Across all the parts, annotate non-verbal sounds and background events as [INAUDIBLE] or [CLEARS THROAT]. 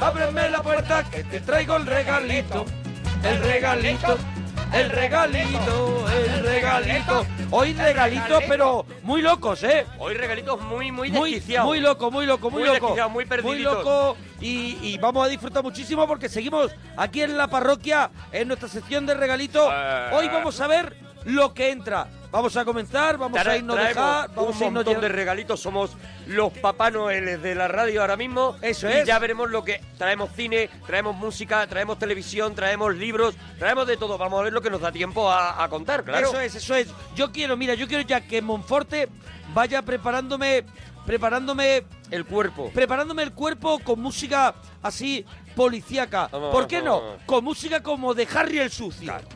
Ábreme la puerta que te traigo el regalito. El regalito. El regalito, el regalito. Hoy regalitos, pero muy locos, ¿eh? Hoy regalitos muy, muy Muy, desquiciados. muy loco, muy loco, muy, Muy loco. muy perdiditos. loco y, y vamos a disfrutar muchísimo porque seguimos aquí en la parroquia, en nuestra sección de regalitos. Eh. Hoy vamos a ver lo que entra. Vamos a comenzar, vamos a irnos de traemos ja- vamos un a irnos montón de regalitos. Somos los Papá Noeles de la radio ahora mismo. Eso y es. ya veremos lo que... Traemos cine, traemos música, traemos televisión, traemos libros, traemos de todo. Vamos a ver lo que nos da tiempo a, a contar, claro. Eso es, eso es. Yo quiero, mira, yo quiero ya que Monforte vaya preparándome, preparándome El cuerpo. preparándome el cuerpo con música así policíaca. Vamos, ¿Por qué no? vamos. Con música como de Harry el Sucio. Bueno,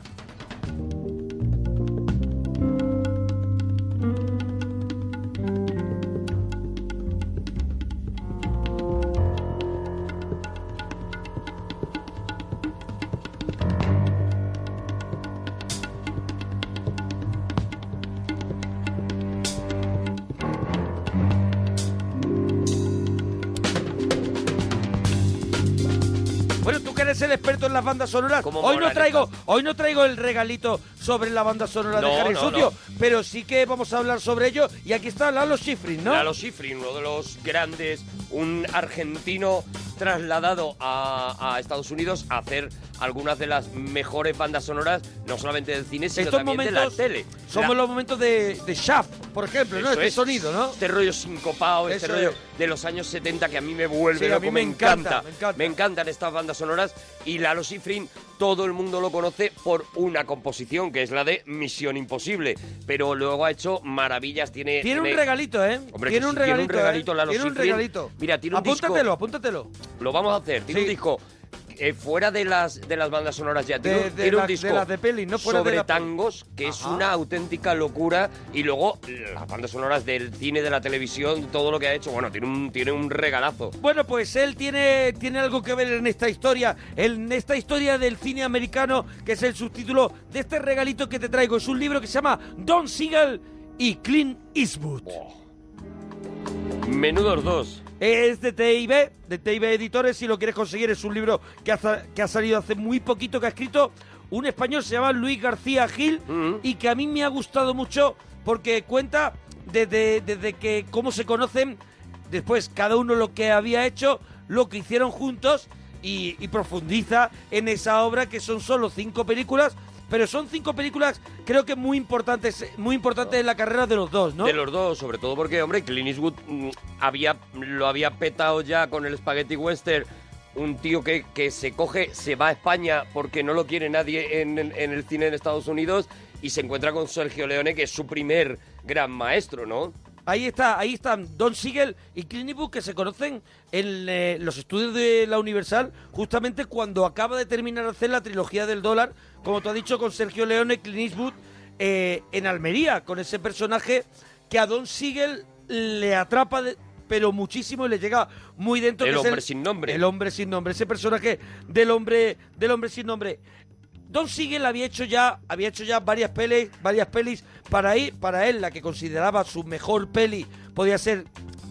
las bandas sonoras, ¿Cómo hoy no traigo, hoy no traigo el regalito sobre la banda sonora de Harry no, Sucio, no. pero sí que vamos a hablar sobre ello. Y aquí está Lalo Schifrin, ¿no? Lalo Schifrin, uno de los grandes, un argentino trasladado a, a Estados Unidos a hacer algunas de las mejores bandas sonoras, no solamente del cine, sino Estos también de la tele. somos La- los momentos de, de Shaft, por ejemplo, ¿no? Este es. sonido, ¿no? Este rollo sincopado, este Eso rollo es. de los años 70 que a mí me vuelve Sí, a mí me encanta, me encanta. Me encantan estas bandas sonoras y Lalo Schifrin todo el mundo lo conoce por una composición que es la de Misión Imposible, pero luego ha hecho maravillas, tiene Tiene un regalito, ¿eh? Hombre, tiene que un sí, tiene un regalito, ¿eh? regalito, Lalo Tiene un Schifrin. regalito. Mira, tiene un disco- apúntatelo, apúntatelo. Lo vamos a hacer. Tiene Sí. un disco eh, fuera de las de las bandas sonoras ya. Tiene, De- un- de tiene un las- de disco las de peli, no fuera de sobre la tangos, que es una auténtica locura. Y luego las bandas sonoras del cine, de la televisión, todo lo que ha hecho. Bueno, tiene un, tiene un regalazo. Bueno, pues él tiene, tiene algo que ver en esta historia, en esta historia del cine americano, que es el subtítulo de este regalito que te traigo. Es un libro que se llama Don Siegel y Clint Eastwood. Menudos dos. Es de TIB, de TIB Editores, si lo quieres conseguir, es un libro que ha, que ha salido hace muy poquito, que ha escrito un español, se llama Luis García Gil, y que a mí me ha gustado mucho porque cuenta desde, desde que cómo se conocen, después cada uno lo que había hecho, lo que hicieron juntos, y, y profundiza en esa obra que son solo cinco películas, pero son cinco películas creo que muy importantes, muy importantes en la carrera de los dos, ¿no? De los dos, sobre todo porque, hombre, Clint Eastwood mm, había, lo había petado ya con el Spaghetti Western. Un tío que, que se coge, se va a España porque no lo quiere nadie en, en el cine en Estados Unidos y se encuentra con Sergio Leone, que es su primer gran maestro, ¿no? Ahí está, ahí están Don Siegel y Clint Eastwood que se conocen en eh, los estudios de la Universal justamente cuando acaba de terminar de hacer la trilogía del dólar, como tú has dicho, con Sergio Leone, Clint Eastwood eh, en Almería, con ese personaje que a Don Siegel le atrapa, de- pero muchísimo y le llega muy dentro. El que es hombre sin nombre. El hombre sin nombre, ese personaje del hombre, del hombre sin nombre. Don Siegel había hecho ya, había hecho ya varias pelis, varias pelis para él, para él la que consideraba su mejor peli podía ser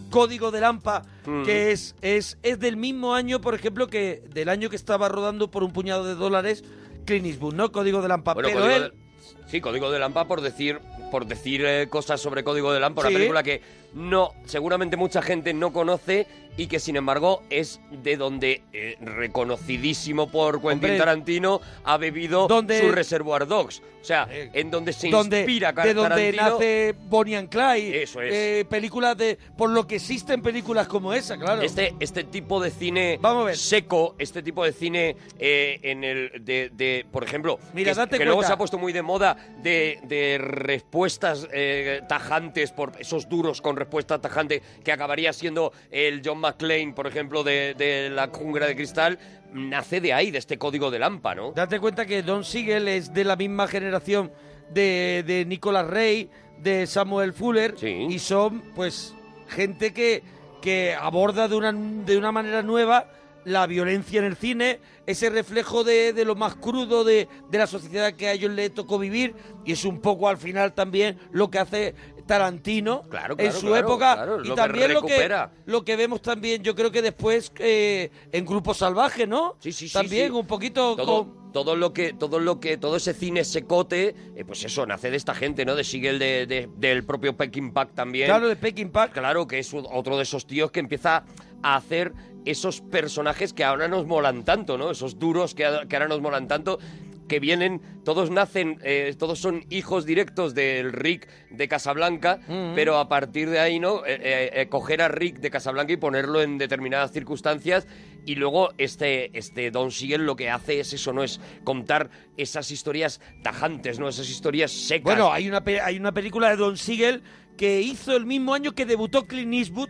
Código de Lampa, Mm. que es, es es del mismo año, por ejemplo, que del año que estaba rodando por un puñado de dólares Clint Eastwood, ¿no? Código de Lampa. Bueno, Pero él, de- sí, Código de Lampa por decir por decir eh, cosas sobre Código de Lampa, Sí. una película que no seguramente mucha gente no conoce y que sin embargo es de donde eh, reconocidísimo por Quentin Hombre, Tarantino ha bebido donde- su Reservoir Dogs, o sea, en donde se donde, inspira de donde nace Bonnie and Clyde. Eso es. eh, películas de. Por lo que existen películas como esa, claro. Este, este tipo de cine seco, este tipo de cine eh, en el de, de, por ejemplo, Mira, que, date que luego cuenta. se ha puesto muy de moda de, de respuestas eh, tajantes por esos duros con respuesta tajante que acabaría siendo el John McClane, por ejemplo, de, de la jungla de cristal, nace de ahí, de este código de Lampa, ¿no? Date cuenta que Don Siegel es de la misma generación de, de Nicolas Rey, de Samuel Fuller, y son, pues, gente que, que aborda de una, de una manera nueva la violencia en el cine, ese reflejo de, de lo más crudo de, de la sociedad que a ellos les tocó vivir, y es un poco al final también lo que hace Tarantino Claro, en claro, su claro, época y lo que también lo que lo que vemos también yo creo que después eh, en Grupo Salvaje no Sí, sí, sí, también sí. un poquito todo, con- todo lo que todo lo que todo ese cine secote eh, pues eso nace de esta gente no de Sigel de, de- del propio Peking Pack también. Claro de Peking Park. Claro que es otro de esos tíos que empieza a hacer esos personajes que ahora nos molan tanto no esos duros que, ahora nos molan tanto que vienen, todos nacen, eh, todos son hijos directos del Rick de Casablanca, Mm. pero a partir de ahí, ¿no? Eh, eh, coger a Rick de Casablanca y ponerlo en determinadas circunstancias y luego este, este Don Siegel lo que hace es eso, ¿no? Es contar esas historias tajantes, ¿no? Esas historias secas. Bueno, hay una, pe- hay una película de Don Siegel que hizo el mismo año que debutó Clint Eastwood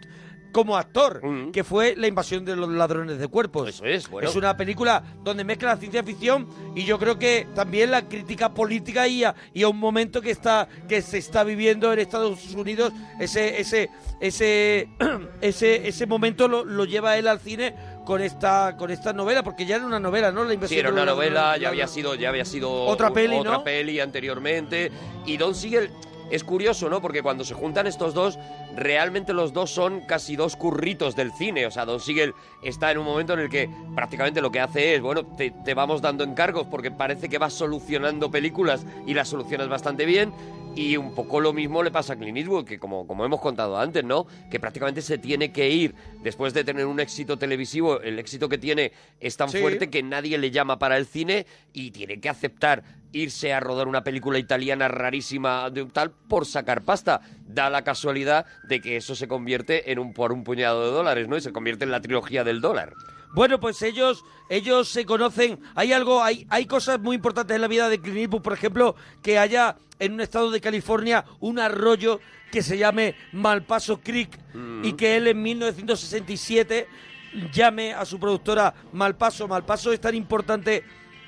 como actor, que fue La invasión de los ladrones de cuerpos. Eso es, bueno. Es una película donde mezcla la ciencia ficción y yo creo que también la crítica política y a, y a un momento que está que se está viviendo en Estados Unidos, ese ese ese [CLEARS THROAT] ese, ese momento lo, lo lleva él al cine con esta con esta novela porque ya era una novela, ¿no? La invasión Sí, era una novela, ya había sido, ya había sido Otra peli, otra ¿no? peli anteriormente. Y Don Siegel es curioso, ¿no? Porque cuando se juntan estos dos, realmente los dos son casi dos curritos del cine. O sea, Don Siegel está en un momento en el que prácticamente lo que hace es, bueno, te, te vamos dando encargos porque parece que vas solucionando películas y las solucionas bastante bien. Y un poco lo mismo le pasa a Clint Eastwood, que como, como hemos contado antes, ¿no? Que prácticamente se tiene que ir después de tener un éxito televisivo. El éxito que tiene es tan Sí. fuerte que nadie le llama para el cine y tiene que aceptar irse a rodar una película italiana rarísima de un tal por sacar pasta. Da la casualidad de que eso se convierte en un por un puñado de dólares, ¿no? Y se convierte en la trilogía del dólar. Bueno, pues ellos, ellos se conocen. Hay algo, hay, hay cosas muy importantes en la vida de Clint Eastwood, por ejemplo, que haya en un estado de California un arroyo que se llame Malpaso Creek y que él en 1967 llame a su productora Malpaso. Malpaso es tan importante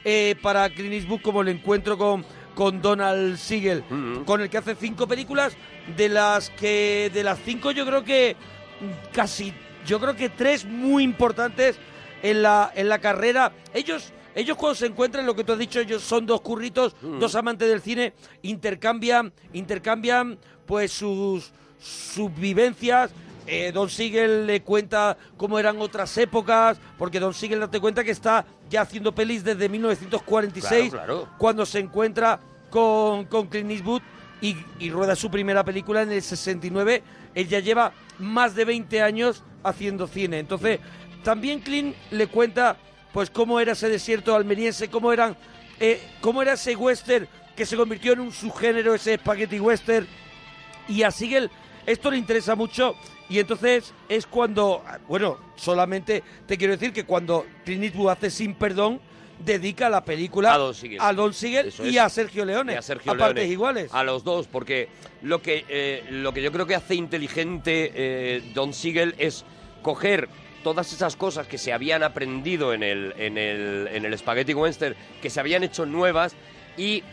eh, para Clint Eastwood como el encuentro con, con Donald Siegel, con el que hace cinco películas, de las que de las cinco yo creo que mm, casi, yo creo que tres muy importantes en la, en la carrera. Ellos, ellos cuando se encuentran, lo que tú has dicho, ellos son dos curritos, dos amantes del cine, intercambian, intercambian pues sus, sus vivencias. Eh, Don Siegel le cuenta cómo eran otras épocas, porque Don Siegel date cuenta que está ya haciendo pelis desde 1946, Claro, claro. cuando se encuentra con, con Clint Eastwood y, y rueda su primera película en el 69. Él ya lleva más de 20 años haciendo cine. Entonces, también Clint le cuenta pues cómo era ese desierto almeriense, cómo eran eh, cómo era ese western que se convirtió en un subgénero, ese spaghetti western. Y a Siegel esto le interesa mucho y entonces es cuando, bueno, solamente te quiero decir que cuando Clint Eastwood hace Sin Perdón, dedica la película A Don Siegel. a Don Siegel Eso y a Sergio Leone, Y a Sergio a partes Leone. iguales. A los dos, porque lo que, eh, lo que yo creo que hace inteligente eh, Don Siegel es coger todas esas cosas que se habían aprendido en el, en el, en el Spaghetti Western, que se habían hecho nuevas, y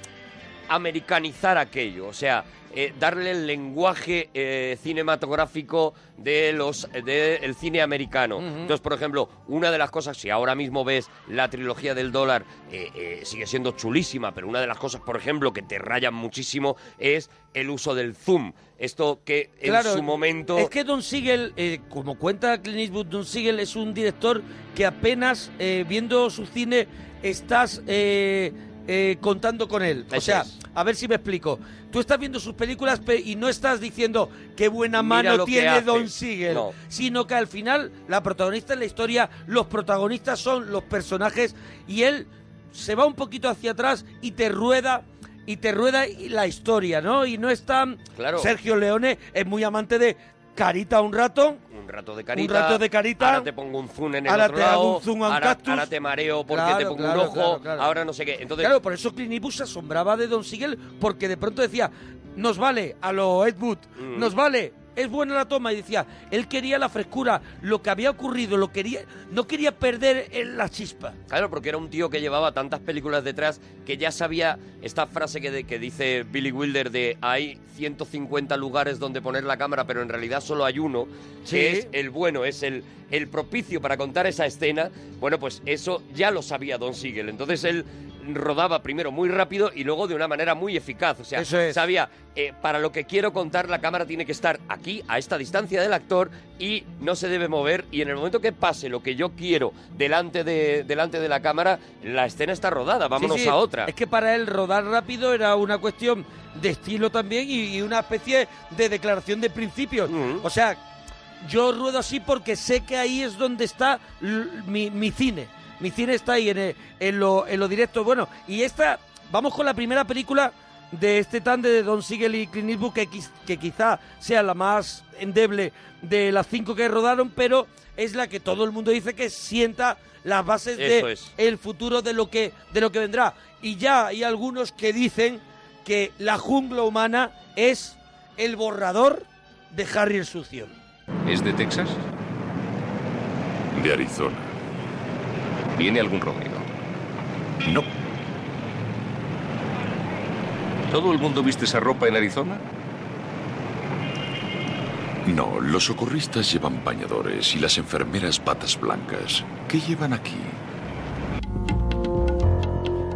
americanizar aquello. O sea, eh, darle el lenguaje eh, cinematográfico de los del cine americano. Entonces, por ejemplo, una de las cosas, si ahora mismo ves la trilogía del dólar, eh, sigue siendo chulísima, pero una de las cosas, por ejemplo, que te rayan muchísimo es el uso del zoom. Esto que en Claro, su momento... Es que Don Siegel, como cuenta Clint Eastwood, Don Siegel es un director que apenas viendo su cine estás eh, contando con él. O sea, es. a ver si me explico. Tú estás viendo sus películas pe- y no estás diciendo qué buena mano lo que tiene hace. Don Siegel, No. sino que al final la protagonista en la historia, los protagonistas son los personajes y él se va un poquito hacia atrás y te rueda y te rueda la historia, ¿no? Y no es tan Claro. Sergio Leone es muy amante de carita un rato, Un rato de carita. Un rato de carita. Ahora te pongo un zoom en el Ahora otro te hago un zoom a un ahora, cactus. ahora te mareo porque Claro, te pongo claro, un ojo. claro. Ahora no sé qué. Entonces, Claro, por eso Clint Eastwood se asombraba de Don Siegel porque de pronto decía, nos vale a lo Ed Wood, Mm. nos vale, es buena la toma y decía, él quería la frescura, lo que había ocurrido, lo quería, no quería perder la chispa. Claro, porque era un tío que llevaba tantas películas detrás que ya sabía esta frase que, de- que dice Billy Wilder de hay 150 lugares donde poner la cámara, pero en realidad solo hay uno, Sí. que es el bueno, es el, el propicio para contar esa escena. Bueno, pues eso ya lo sabía Don Siegel. Entonces él rodaba primero muy rápido y luego de una manera muy eficaz. O sea, es. sabía, eh, para lo que quiero contar, la cámara tiene que estar aquí, a esta distancia del actor, y no se debe mover. Y en el momento que pase lo que yo quiero delante de, delante de la cámara, la escena está rodada, vámonos Sí, sí. a otra. Es que para él rodar rápido era una cuestión de estilo también y, y una especie de declaración de principios. O sea, yo ruedo así porque sé que ahí es donde está mi, mi cine. Mi cine está ahí en, el- en lo, en lo directo. Bueno, y esta, vamos con la primera película de este tande de Don Siegel y Clint Eastwood, que, que quizá sea la más endeble de las cinco que rodaron, pero es la que todo el mundo dice que sienta las bases Eso de es. el futuro de lo que de lo que vendrá. Y ya hay algunos que dicen que la jungla humana es el borrador de Harry el sucio. ¿Es de Texas? De Arizona. ¿Tiene algún Romeo? No. ¿Todo el mundo viste esa ropa en Arizona? No, los socorristas llevan bañadores y las enfermeras batas blancas. ¿Qué llevan aquí?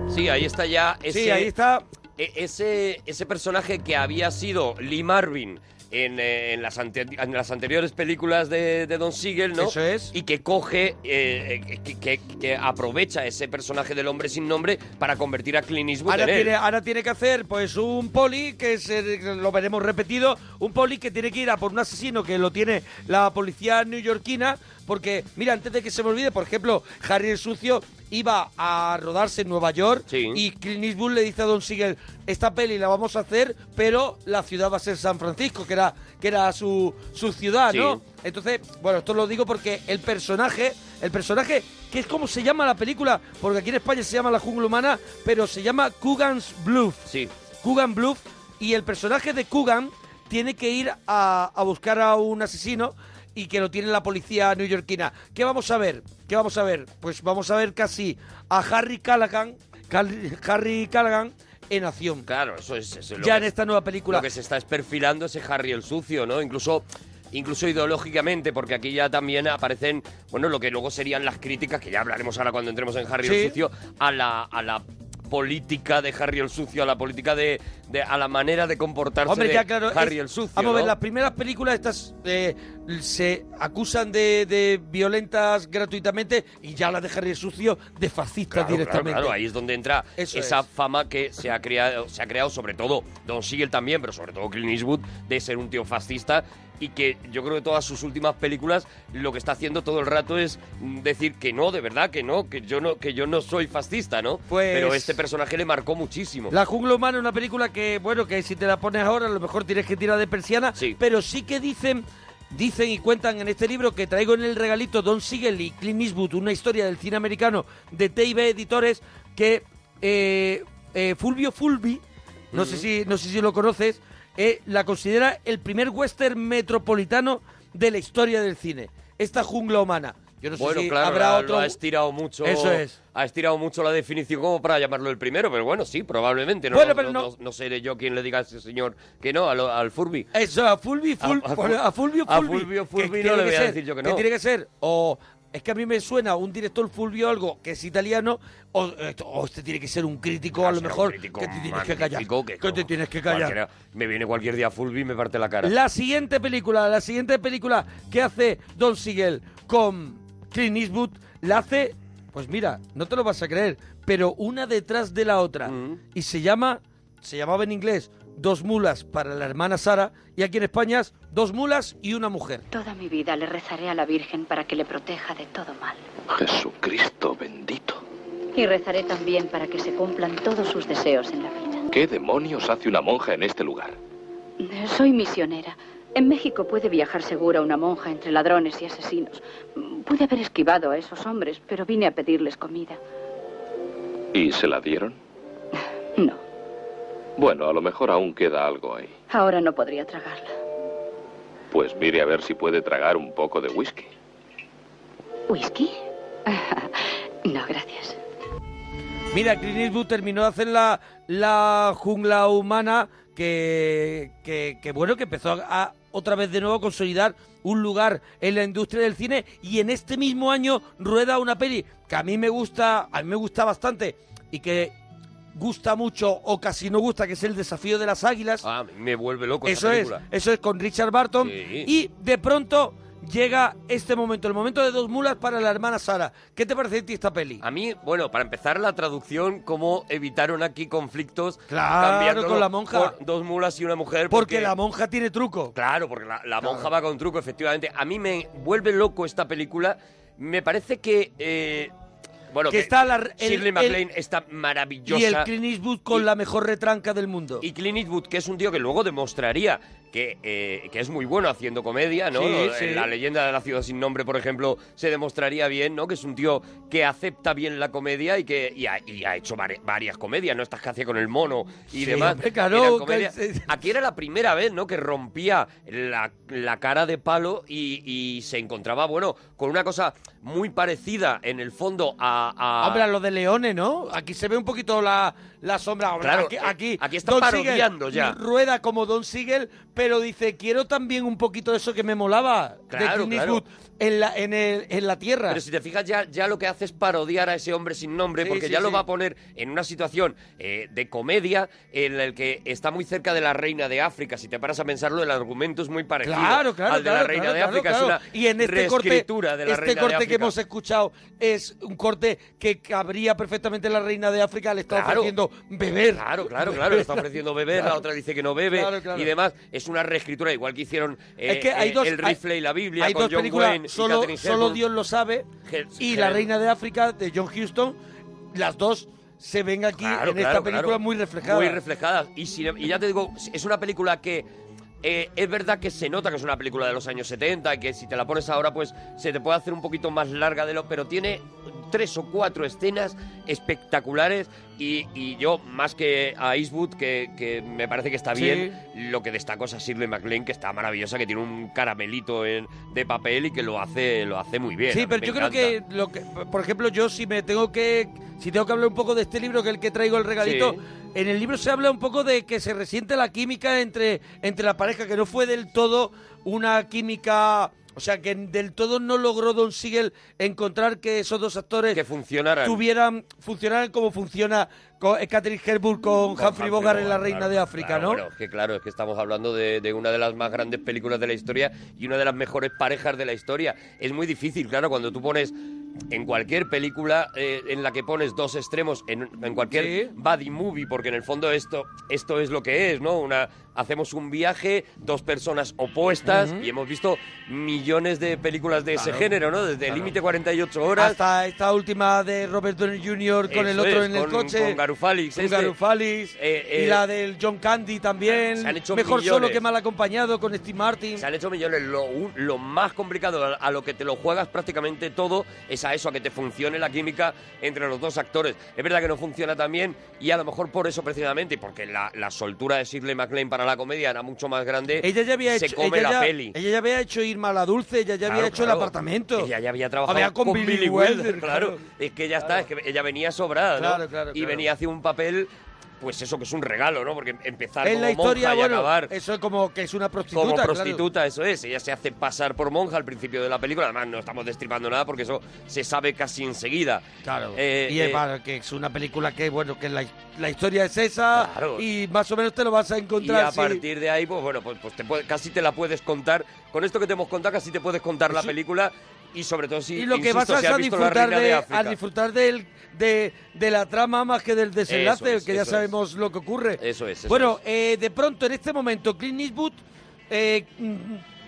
Sí, ahí está ya ese, Sí, ahí está. e- ese, ese personaje que había sido Lee Marvin en, eh, en las, ante- en las anteriores películas de, de Don Siegel, ¿no? Eso es. Y que coge, eh, eh, que, que- que aprovecha ese personaje del hombre sin nombre para convertir a Clint Eastwood Ahora en él. tiene, ahora tiene que hacer pues un poli, que es, lo veremos repetido, un poli que tiene que ir a por un asesino que lo tiene la policía neoyorquina, porque, mira, antes de que se me olvide, por ejemplo, Harry el Sucio iba a rodarse en Nueva York y Clint Eastwood le dice a Don Siegel, esta peli la vamos a hacer, pero la ciudad va a ser San Francisco, que era, que era su, su ciudad, ¿no? Entonces, bueno, esto lo digo porque el personaje, el personaje, que es como se llama la película, porque aquí en España se llama La Jungla Humana, pero se llama Coogan's Bluff. Sí. Coogan Bluff, y el personaje de Coogan tiene que ir a, a buscar a un asesino y que lo tiene la policía neoyorquina. ¿Qué vamos a ver? ¿Qué vamos a ver? Pues vamos a ver casi a Harry Callaghan, Cal- Harry Callaghan en acción. Claro, eso es, eso es lo Ya que- en esta nueva película. Lo que se está es perfilando ese Harry el sucio, ¿no? Incluso incluso ideológicamente, porque aquí ya también aparecen, bueno, lo que luego serían las críticas, que ya hablaremos ahora cuando entremos en Harry Sí. el sucio, a la, a la política de Harry el sucio, a la política de, de- a la manera de comportarse Hombre, de ya claro. Harry es- el sucio. Vamos a ver, ¿no? las primeras películas estas eh, se acusan de, de violentas gratuitamente y ya las de Harry el Sucio de fascistas Claro, directamente. claro, ahí es donde entra Eso esa es. fama que se ha creado, se ha creado sobre todo Don Siegel también, pero sobre todo Clint Eastwood, de ser un tío fascista y que yo creo que todas sus últimas películas lo que está haciendo todo el rato es decir que no, de verdad que no, que yo no, que yo no soy fascista, ¿no? Pues- Pero este personaje le marcó muchísimo. La jungla humana es una película que, bueno, que si te la pones ahora a lo mejor tienes que tirar de persiana, pero sí que dicen, dicen y cuentan en este libro que traigo en el regalito Don Siegel y Clint Eastwood, una historia del cine americano de TIB Editores, que eh, eh, Fulvio Fulvi, no, sé si, no sé si lo conoces, eh, la considera el primer western metropolitano de la historia del cine. Esta jungla humana. Yo no sé bueno, si claro, habrá la- otro... lo ha estirado mucho. Eso es. Ha estirado mucho la definición como para llamarlo el primero, pero bueno, sí, probablemente. No, Bueno, no, pero no, no- no seré yo quien le diga a ese señor que no, al, al Furby. Eso, a Fulvi, Ful- A- a a Fulvio a Fulvi. Fulvio Fulvi no tiene le que voy a ser, decir yo que no. tiene que ser, o es que a mí me suena un director Fulvio algo que es italiano, o, o este tiene que ser un crítico, a lo mejor, crítico que te tienes que callar. que Que te tienes que callar. Me viene cualquier día Fulby y me parte la cara. La siguiente película, la siguiente película que hace Don Siegel con Clint Eastwood, la hace, pues mira, no te lo vas a creer, pero una detrás de la otra. Y se llama, se llamaba en inglés, Dos mulas para la hermana Sara, y aquí en España es Dos mulas y una mujer. Toda mi vida le rezaré a la Virgen para que le proteja de todo mal. Jesucristo bendito. Y rezaré también para que se cumplan todos sus deseos en la vida. ¿Qué demonios hace una monja en este lugar? Soy misionera. En México puede viajar segura una monja entre ladrones y asesinos. Pude haber esquivado a esos hombres, pero vine a pedirles comida. ¿Y se la dieron? [LAUGHS] No. Bueno, a lo mejor aún queda algo ahí. Ahora no podría tragarla. Pues mire a ver si puede tragar un poco de whisky. ¿Whisky? [LAUGHS] no, gracias. Mira, Clint Eastwood terminó de hacer la, la jungla humana que, que, que, bueno, que empezó a otra vez de nuevo consolidar un lugar en la industria del cine y en este mismo año rueda una peli que a mí me gusta, a mí me gusta bastante, y que gusta mucho o casi no gusta, que es el desafío de las águilas. Ah, me vuelve loco eso esa es, eso es con Richard Barton. Sí. Y de pronto llega este momento, el momento de dos mulas para la hermana Sara. ¿Qué te parece a ti esta peli? A mí, bueno, para empezar la traducción, cómo evitaron aquí conflictos Claro, con la monja. por dos mulas y una mujer. Porque la monja tiene truco. Claro, porque la, la Claro. monja va con truco, efectivamente. A mí me vuelve loco esta película. Me parece que... eh, bueno, Que está la- el- Shirley MacLaine está maravillosa. Y el Clint Eastwood con la mejor retranca del mundo. Y Clint Eastwood, que es un tío que luego demostraría que, eh, que es muy bueno haciendo comedia, ¿no? Sí, En sí. La leyenda de la ciudad sin nombre, por ejemplo, se demostraría bien, ¿no? Que es un tío que acepta bien la comedia y que y ha, y ha hecho vari- varias comedias, ¿no? Estas que hacía con el mono y Sí, demás. claro, que- Aquí era la primera vez, ¿no? Que rompía la, la cara de palo y, y se encontraba, bueno, con una cosa muy parecida en el fondo a... a- Hombre, a lo de Leone, ¿no? Aquí se ve un poquito la, la sombra. Hombre, Claro, aquí, eh, aquí, aquí está Don parodiando ya. Rueda como Don Siegel, pero dice, quiero también un poquito de eso que me molaba Claro, de Clint claro. Eastwood en la, en, el, en la tierra. Pero si te fijas, ya, ya lo que hace es parodiar a ese hombre sin nombre, Sí, porque sí, ya lo va a poner en una situación eh, de comedia en el que está muy cerca de la reina de África. Si te paras a pensarlo, el argumento es muy parecido Claro, claro, al de la reina de África. claro. Es una y en este corte, de la este reina corte de que hemos escuchado es un corte que cabría perfectamente la reina de África, le está ofreciendo beber. Claro, claro, claro, le está ofreciendo beber, la otra dice que no bebe y demás. Es una reescritura, igual que hicieron eh, es que hay eh, dos, El hay- rifle y la Biblia hay con dos John películas, Wayne y solo, Catherine solo Hepburn. Dios lo sabe, y La Reina de África de John Huston, las dos se ven aquí Claro, en esta claro, película claro. muy reflejadas. Muy reflejadas. Y, sin- y ya te digo, es una película que eh, es verdad que se nota que es una película de los años 70 y que si te la pones ahora, pues se te puede hacer un poquito más larga de lo. Pero tiene tres o cuatro escenas espectaculares y, y yo, más que a Eastwood, que, que me parece que está Sí. bien, lo que destaco es a Shirley MacLaine, que está maravillosa, que tiene un caramelito en- de papel y que lo hace, lo hace muy bien. Sí, pero yo creo que, lo que, por ejemplo, yo si me tengo que, si tengo que hablar un poco de este libro, que es el que traigo el regalito, Sí. en el libro se habla un poco de que se resiente la química entre, entre la pareja, que no fue del todo una química, o sea, que del todo no logró Don Siegel encontrar que esos dos actores que funcionaran. tuvieran, funcionaran como funciona con, Catherine Hepburn con, Con Humphrey Bogart en La Reina claro, de África, claro, ¿no? Bueno, es que claro, es que estamos hablando de, de una de las más grandes películas de la historia y una de las mejores parejas de la historia. Es muy difícil, claro, cuando tú pones en cualquier película eh, en la que pones dos extremos, en, en cualquier Sí. buddy movie, porque en el fondo esto, esto es lo que es, ¿no? Una, hacemos un viaje, dos personas opuestas y hemos visto millones de películas de ese género, ¿no? Desde claro. Límite 48 horas. Hasta esta última de Robert Downey Jr. con el otro es, en el con- coche. con Garufalix, Con este. Garufalis. Eh, y eh, la del John Candy también. se han hecho Mejor solo que mal acompañado con Steve Martin. Se han hecho millones. Lo, más complicado, a, a lo que te lo juegas prácticamente todo, es a eso, a que te funcione la química entre los dos actores. Es verdad que no funciona tan bien y a lo mejor por eso precisamente, porque la, la soltura de Shirley MacLaine para la comedia era mucho más grande, Ella ya había se hecho, come ella la ya, peli. ella ya había hecho Irma la Dulce, ella ya Claro, había hecho claro. el apartamento. Ella ya había trabajado Había con Billy Wilder, claro. claro. Es que ya está, es que ella venía sobrada, ¿no? Claro, claro, Y claro. venía hacia un papel, pues eso que es un regalo, ¿no? Porque empezar en como la historia, monja y bueno, acabar eso es como que es una prostituta. como claro. prostituta, eso es. Ella se hace pasar por monja al principio de la película. Además, no estamos destripando nada porque eso se sabe casi enseguida. Claro. Eh, y eh, es que es una película que, bueno, que la, la historia es esa Claro. y más o menos te lo vas a y encontrar. a sí. partir de ahí, pues bueno, pues, pues te puede- casi te la puedes contar. Con esto que te hemos contado, casi te puedes contar la película. Y sobre todo si, y lo que insisto, vas a, si a disfrutar de, de a disfrutar del, de, de la trama más que del desenlace, es, que ya sabemos lo que ocurre. Eso es, eso bueno, es. eh, de pronto en este momento Clint Eastwood eh,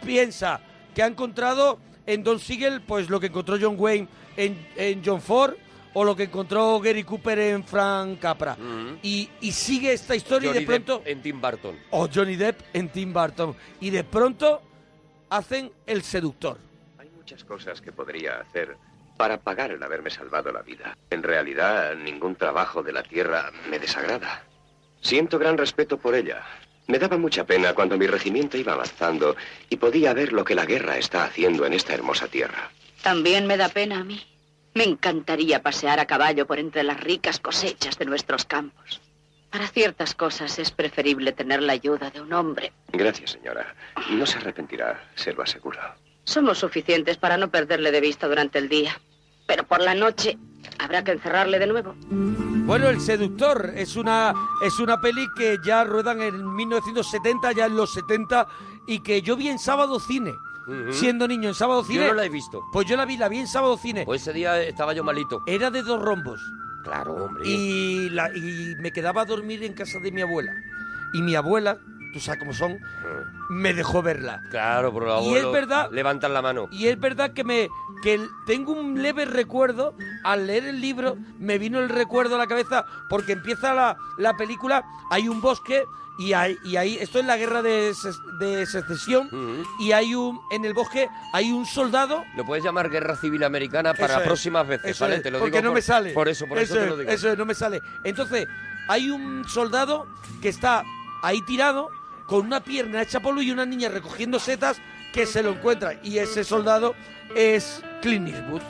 piensa que ha encontrado en Don Siegel pues lo que encontró John Wayne en, en John Ford o lo que encontró Gary Cooper en Frank Capra. Mm. Y, y sigue esta historia y de pronto... Depp en Tim Burton. O Johnny Depp en Tim Burton. Y de pronto hacen El Seductor. Hay muchas cosas que podría hacer para pagar el haberme salvado la vida. En realidad, ningún trabajo de la tierra me desagrada. Siento gran respeto por ella. Me daba mucha pena cuando mi regimiento iba avanzando y podía ver lo que la guerra está haciendo en esta hermosa tierra. También me da pena a mí. Me encantaría pasear a caballo por entre las ricas cosechas de nuestros campos. Para ciertas cosas es preferible tener la ayuda de un hombre. Gracias, señora. No se arrepentirá, se lo aseguro. Somos suficientes para no perderle de vista durante el día. Pero por la noche habrá que encerrarle de nuevo. Bueno, El Seductor es una, es una peli que ya ruedan en 1970, ya en los 70, y que yo vi en Sábado Cine. Siendo niño en Sábado Cine. Yo no la he visto. Pues yo la vi, la vi en Sábado Cine. Pues ese día estaba yo malito. Era de dos rombos. Claro, hombre. Y, la, y me quedaba a dormir en casa de mi abuela. Y mi abuela, tú sabes cómo son, me dejó verla. Claro, por los Y es verdad- levantan la mano. Y es verdad que me que el- tengo un leve recuerdo, al leer el libro, me vino el recuerdo a la cabeza, porque empieza la, la película, hay un bosque y hay, y ahí, esto es la guerra de, secesión, y hay un, en el bosque hay un soldado Lo puedes llamar Guerra Civil Americana para es, próximas veces, ¿vale? es, te lo porque digo no por- me sale. Por eso, por eso, te lo digo. Eso es, no me sale. Entonces, hay un soldado que está ahí tirado con una pierna hecha polvo y una niña recogiendo setas que se lo encuentra. Y ese soldado es Clint Eastwood.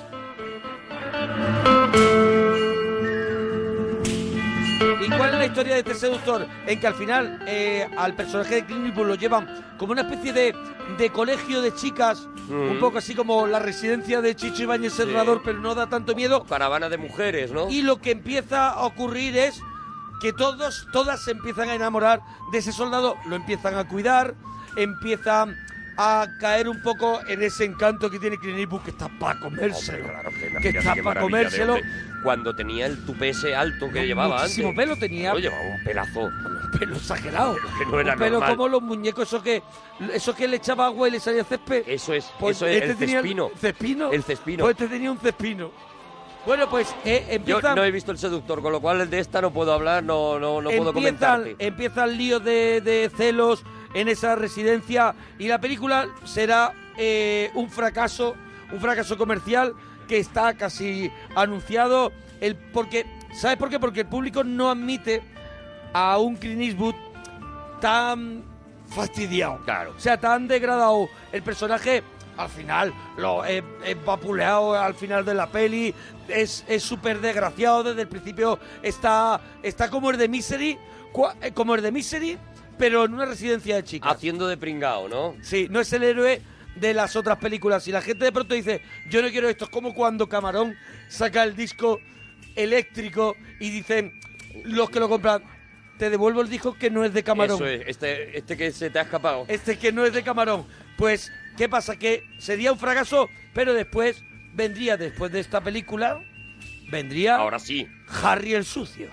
Cuál es la historia de este seductor? En que al final eh, al personaje de Clint Eastwood lo llevan como una especie de, de colegio de chicas, un poco así como la residencia de Chicho Ibáñez Serrador, pero no da tanto miedo. Caravana de mujeres, ¿no? Y lo que empieza a ocurrir es que todos, todas se empiezan a enamorar de ese soldado, lo empiezan a cuidar, empiezan a caer un poco en ese encanto que tiene Clint Eastwood, que está para comérselo. que Imagínate está para comérselo. Cuando tenía el tupé ese alto que llevaba Muchísimo antes. pelo tenía. No, llevaba un pelazo. Un pelo exagerado. que no era un pelo normal. como los muñecos, eso que, eso que le echaba agua y le salía césped. Eso es, Pues eso es este el tenía cespino. ¿Cespino? El cespino. Pues este tenía un cespino. Bueno, pues eh, Yo no he visto el seductor, con lo cual de esta no puedo hablar, no, no, no puedo comentarte. empieza el lío de, de celos en esa residencia y la película será eh, un fracaso, un fracaso comercial que está casi anunciado. El, porque, ¿Sabes por qué? Porque el público no admite a un Clint Eastwood tan fastidiado. Claro. O sea, tan degradado. El personaje, al final, lo es, es vapuleado al final de la peli. Es es súper desgraciado. Desde el principio está, está como el de Misery. eh, Como el de Misery, pero en una residencia de chicas. Haciendo de pringao, ¿no? Sí, no es el héroe de las otras películas. Y la gente de pronto dice, yo no quiero esto. Es como cuando Camarón saca el disco eléctrico y dicen, los que lo compran, te devuelvo el disco que no es de Camarón. Eso es, este, este que se te ha escapado. Este que no es de camarón. Pues, ¿qué pasa? Que sería un fracaso, pero después vendría, después de esta película, vendría... Ahora sí. Harry el sucio.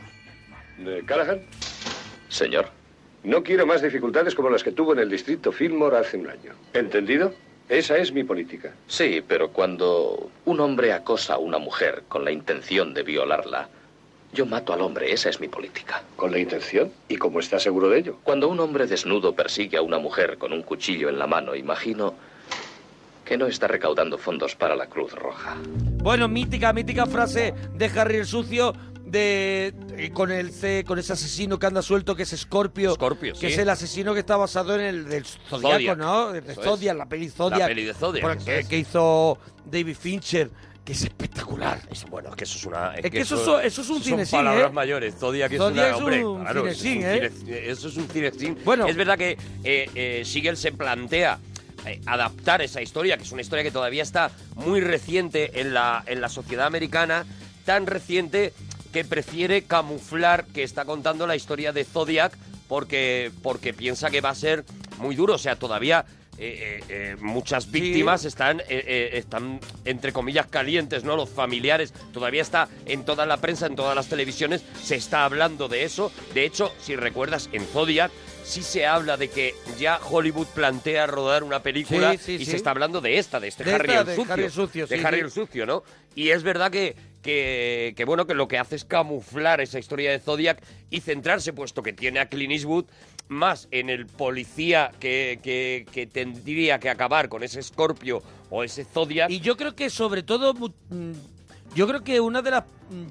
Eh, ¿Callahan? Señor. No quiero más dificultades como las que tuvo en el distrito Fillmore hace un año. ¿Entendido? Esa es mi política. Sí, pero cuando un hombre acosa a una mujer con la intención de violarla, yo mato al hombre, esa es mi política. ¿Con la intención? ¿Y cómo está seguro de ello? Cuando un hombre desnudo persigue a una mujer con un cuchillo en la mano, imagino que no está recaudando fondos para la Cruz Roja. Bueno, mítica, mítica frase de Harry el sucio de eh, con el C- con ese asesino que anda suelto que es Scorpio, Scorpio, que sí. es el asesino que está basado en el del Zodiaco, Zodiac. ¿no? De Eso Zodiac, es. la peli Zodiac. La peli de Zodiac, por- eso que, es. que hizo David Fincher, que es espectacular. bueno, es que eso es una. Es que eso so- eso es un son cinesín, palabras ¿eh? mayores. Zodiac es Zodiac una. es hombre, un claro, eso es un ¿eh? cine- Eso es un cinesín. Bueno. Es verdad que eh, eh, Siegel se plantea eh, adaptar esa historia, que es una historia que todavía está muy reciente en la, en la sociedad americana, tan reciente que prefiere camuflar que está contando la historia de Zodiac porque, porque piensa que va a ser muy duro. O sea, todavía eh, eh, eh, muchas víctimas están, están, entre comillas, calientes, ¿no? Los familiares. Todavía está en toda la prensa, en todas las televisiones, se está hablando de eso. De hecho, si recuerdas, en Zodiac sí se habla de que ya Hollywood plantea rodar una película Sí, sí, y se está hablando de esta, de este De Harry, esta, el de sucio, Harry el Sucio, de Harry el sucio, ¿no? Y es verdad que, que, bueno, que lo que hace es camuflar esa historia de Zodiac y centrarse, puesto que tiene a Clint Eastwood, más en el policía que, que, que tendría que acabar con ese Scorpio o ese Zodiac. Y yo creo que sobre todo, mm, yo creo que una de las... mm,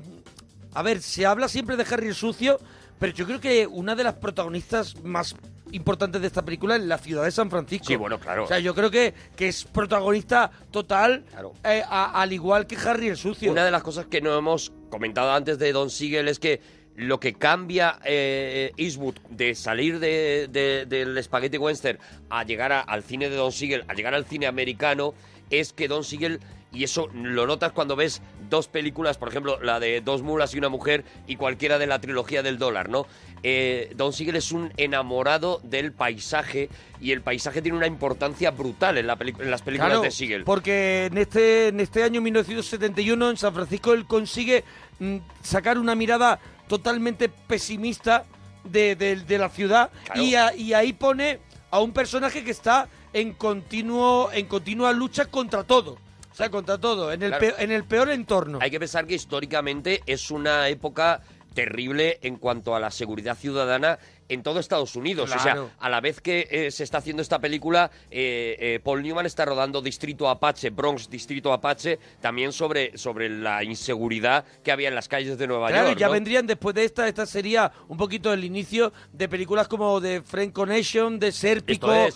A ver, se habla siempre de Harry el Sucio, pero yo creo que una de las protagonistas más importantes de esta película es la ciudad de San Francisco. Sí, bueno, claro. O sea, yo creo que, que es protagonista total, eh, a- al igual que Harry el Sucio. Una de las cosas que no hemos comentado antes de Don Siegel es que lo que cambia eh, Eastwood de salir de, de- del Spaghetti Western a llegar a- al cine de Don Siegel, a llegar al cine americano, es que Don Siegel, y eso lo notas cuando ves dos películas, por ejemplo, la de Dos mulas y una mujer y cualquiera de la trilogía del dólar, ¿no? Eh, Don Siegel es un enamorado del paisaje y el paisaje tiene una importancia brutal en, la en las películas Claro, de Siegel. Porque en este, en este año 1971 en San Francisco él consigue mm, sacar una mirada totalmente pesimista de, de- de la ciudad Claro. y, a- y ahí pone a un personaje que está en continuo en continua lucha contra todo. O sea, contra todo, en el, Claro. peor, en el peor entorno. Hay que pensar que históricamente es una época terrible en cuanto a la seguridad ciudadana en todo Estados Unidos. O Claro. sea, a la vez que eh, se está haciendo esta película, eh, eh, Paul Newman está rodando Distrito Apache, Bronx Distrito Apache, también sobre, sobre la inseguridad que había en las calles de Nueva Claro, York. ya ¿no? vendrían después de esta, esta sería un poquito el inicio de películas como de Friend Connection, de Sérpico, de